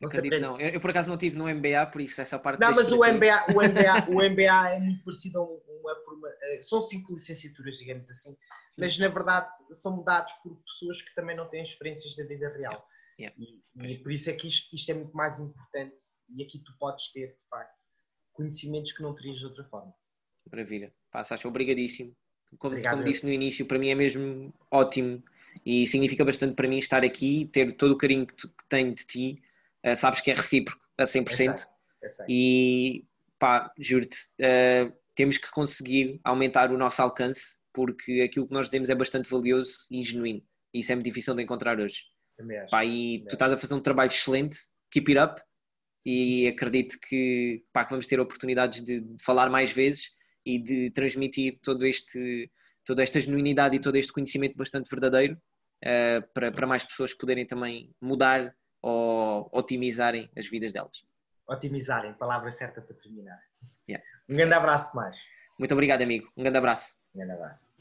Não se aprende. não. Eu, eu, por acaso não tive no MBA, por isso essa parte. Não, mas o. MBA, o, MBA, o MBA é muito parecido a um- uma forma. eh, São cinco licenciaturas, digamos assim, mas na verdade são dados por pessoas que também não têm experiências da vida real. Yeah. E, e por isso é que isto, isto é muito mais importante e aqui tu podes ter, de facto, conhecimentos que não terias de outra forma. Maravilha. Pá, Sasha, obrigadíssimo. Como, Obrigado, como disse no início, para mim é mesmo ótimo e significa bastante para mim estar aqui, ter todo o carinho que, tu, que tenho de ti. Eh, sabes que é recíproco a 100%. Eu sei, eu sei. E pá, juro-te, eh, temos que conseguir aumentar o nosso alcance porque aquilo que nós dizemos é bastante valioso e genuíno. E isso é muito difícil de encontrar hoje. Acho. Pá, e tu estás a fazer um trabalho excelente, keep it up. E acredito que, pá, que vamos ter oportunidades de, de falar mais vezes e de transmitir todo este, toda esta genuinidade e todo este conhecimento bastante verdadeiro eh, para, para mais pessoas poderem também mudar ou otimizarem as vidas delas. Otimizarem, palavra certa para terminar. Yeah. Um grande abraço, Tomás. Muito obrigado, amigo. Um grande abraço. Um grande abraço.